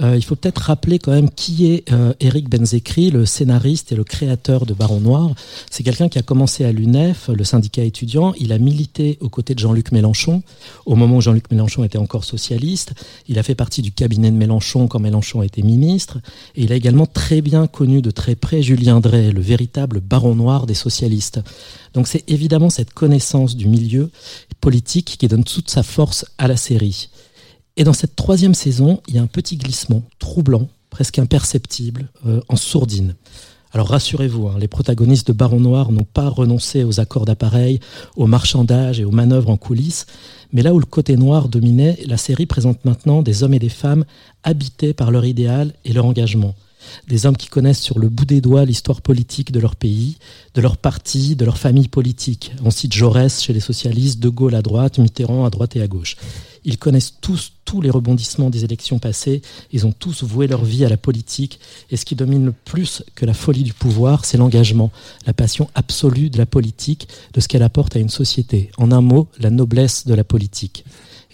Speaker 13: Euh, il faut peut-être rappeler quand même qui est euh, Eric Benzekri, le scénariste et le créateur de Baron Noir. C'est quelqu'un qui a commencé à l'UNEF, le syndicat étudiant. Il a milité aux côtés de Jean-Luc Mélenchon, au moment où Jean-Luc Mélenchon était encore socialiste. Il a fait partie du cabinet de Mélenchon quand Mélenchon était ministre. Et il a également très bien connu de très près Julien Drey, le véritable Baron Noir des socialistes. Donc c'est évidemment cette connaissance du milieu politique qui donne toute sa force à la série. Et dans cette troisième saison, il y a un petit glissement troublant, presque imperceptible, euh, en sourdine. Alors rassurez-vous, hein, les protagonistes de Baron Noir n'ont pas renoncé aux accords d'appareil, au marchandage et aux manœuvres en coulisses, mais là où le côté noir dominait, la série présente maintenant des hommes et des femmes habités par leur idéal et leur engagement. Des hommes qui connaissent sur le bout des doigts l'histoire politique de leur pays, de leur parti, de leur famille politique. On cite Jaurès chez les socialistes, De Gaulle à droite, Mitterrand à droite et à gauche. Ils connaissent tous tous les rebondissements des élections passées, ils ont tous voué leur vie à la politique, et ce qui domine le plus que la folie du pouvoir, c'est l'engagement, la passion absolue de la politique, de ce qu'elle apporte à une société. En un mot, la noblesse de la politique.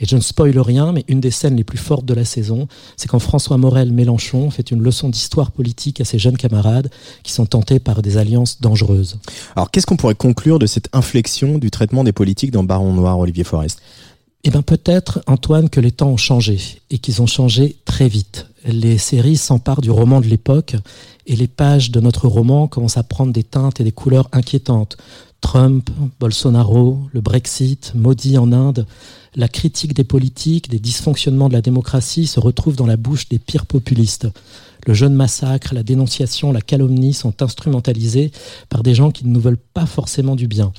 Speaker 13: Et je ne spoile rien, mais une des scènes les plus fortes de la saison, c'est quand François Morel Mélenchon fait une leçon d'histoire politique à ses jeunes camarades qui sont tentés par des alliances dangereuses.
Speaker 2: Alors qu'est-ce qu'on pourrait conclure de cette inflexion du traitement des politiques dans Baron Noir, Olivier Forest?
Speaker 13: Eh bien peut-être, Antoine, que les temps ont changé et qu'ils ont changé très vite. Les séries s'emparent du roman de l'époque et les pages de notre roman commencent à prendre des teintes et des couleurs inquiétantes. Trump, Bolsonaro, le Brexit, maudit en Inde, la critique des politiques, des dysfonctionnements de la démocratie se retrouve dans la bouche des pires populistes. Le jeune massacre, la dénonciation, la calomnie sont instrumentalisés par des gens qui ne nous veulent pas forcément du bien.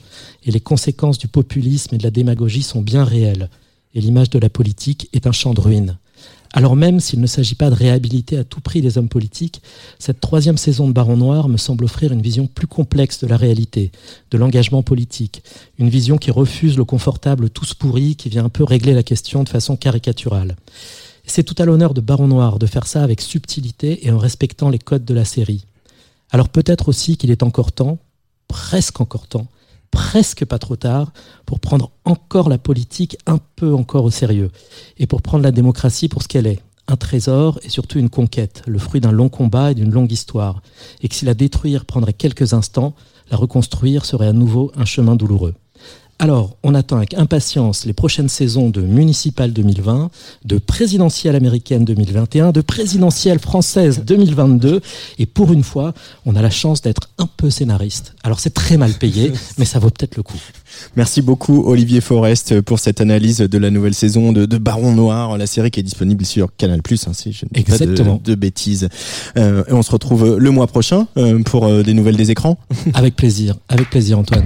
Speaker 13: Et les conséquences du populisme et de la démagogie sont bien réelles. Et l'image de la politique est un champ de ruines. Alors même s'il ne s'agit pas de réhabiliter à tout prix les hommes politiques, cette troisième saison de Baron Noir me semble offrir une vision plus complexe de la réalité, de l'engagement politique, une vision qui refuse le confortable tous pourri, qui vient un peu régler la question de façon caricaturale. C'est tout à l'honneur de Baron Noir de faire ça avec subtilité et en respectant les codes de la série. Alors peut-être aussi qu'il est encore temps, presque encore temps, presque pas trop tard, pour prendre encore la politique un peu encore au sérieux, et pour prendre la démocratie pour ce qu'elle est, un trésor et surtout une conquête, le fruit d'un long combat et d'une longue histoire, et que si la détruire prendrait quelques instants, la reconstruire serait à nouveau un chemin douloureux. Alors, on attend avec impatience les prochaines saisons de Municipal 2020, de Présidentielle américaine 2021, de Présidentielle française 2022. Et pour une fois, on a la chance d'être un peu scénariste. Alors, c'est très mal payé, mais ça vaut peut-être le coup.
Speaker 2: Merci beaucoup Olivier Forest pour cette analyse de la nouvelle saison de, de Baron Noir, la série qui est disponible sur Canal+, hein, si je ne dis pas de-
Speaker 13: Exactement.
Speaker 2: de, bêtises. Euh, et on se retrouve le mois prochain euh, pour euh, des nouvelles des écrans.
Speaker 13: Avec plaisir, avec plaisir Antoine.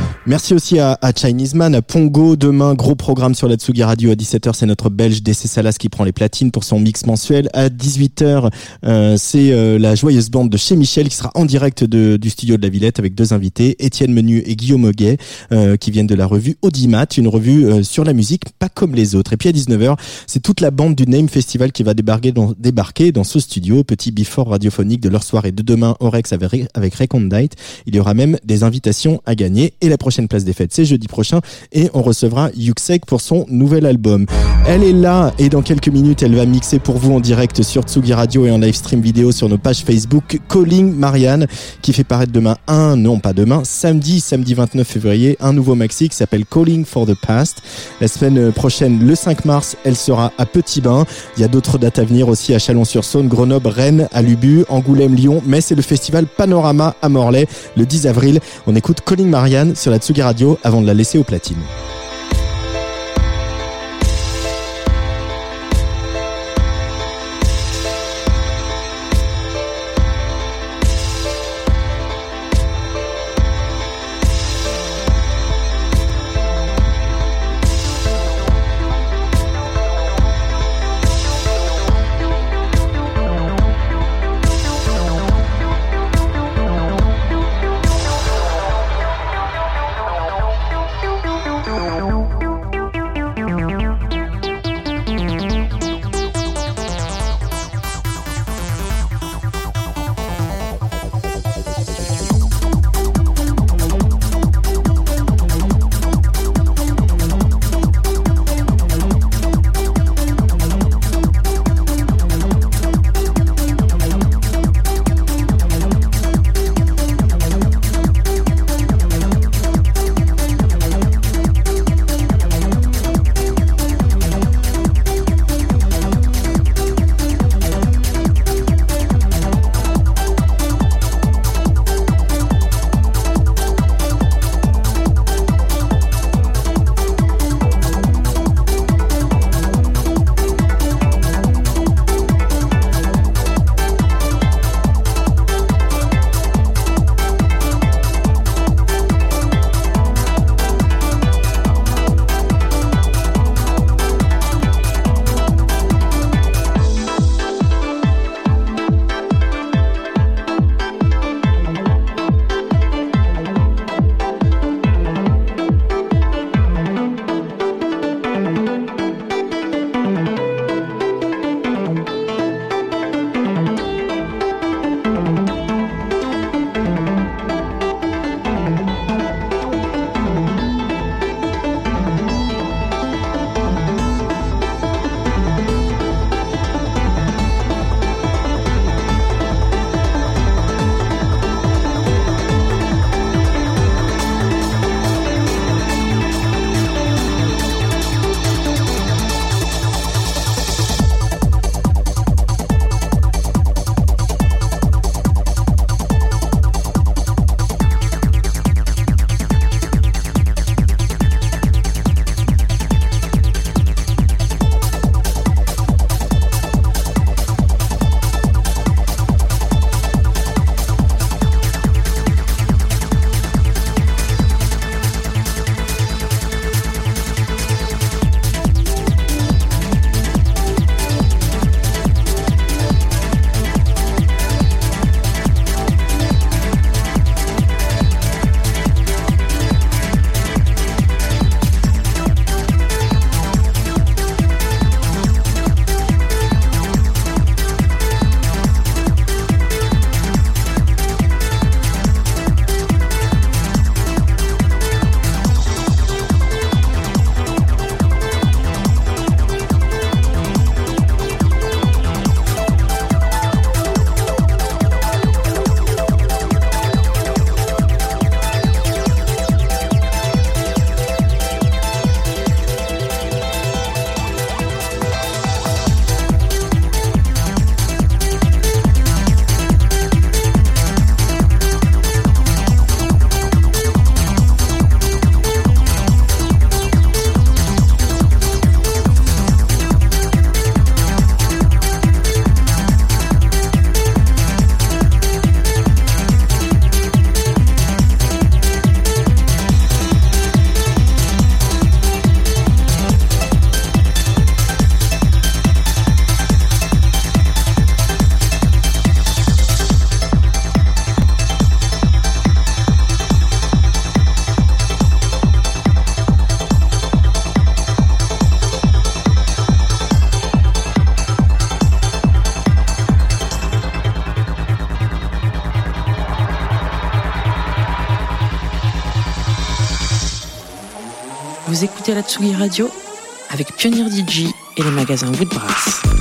Speaker 2: Merci aussi à, à Chinese Man, à Pongo. Demain, gros programme sur la Tsugi Radio. À 17h, c'est notre belge DC Salas qui prend les platines pour son mix mensuel. À 18h, euh, c'est euh, la joyeuse bande de chez Michel qui sera en direct de- du studio de la Villette avec deux invités, Étienne Menu et Guillaume Auguet, euh, qui viennent de la revue Audimat, une revue euh, sur la musique pas comme les autres. Et puis à 19h, c'est toute la bande du Name Festival qui va débarquer dans, débarquer dans ce studio, petit before radiophonique de leur soirée de demain au Rex avec, avec Recondite. Il y aura même des invitations à gagner. Et la prochaine place des fêtes, c'est jeudi prochain. Et on recevra Yuxek pour son nouvel album. Elle est là et dans quelques minutes, elle va mixer pour vous en direct sur Tsugi Radio et en live stream vidéo sur nos pages Facebook. Calling Marianne, qui fait paraître demain un, non pas demain, samedi, samedi 29 février, un nouveau maxi qui s'appelle Calling for the Past. La semaine prochaine, le 5 mars, elle sera à Petit Bain. Il y a d'autres dates à venir aussi à Chalon-sur-Saône, Grenoble, Rennes, à Lubu, Angoulême, Lyon. Mais c'est le festival Panorama à Morlaix le 10 avril. On écoute Calling Marianne sur la Tsugi Radio avant de la laisser aux platines.
Speaker 1: La Tsugi Radio avec Pionnier DJ et le magasin Woodbrass.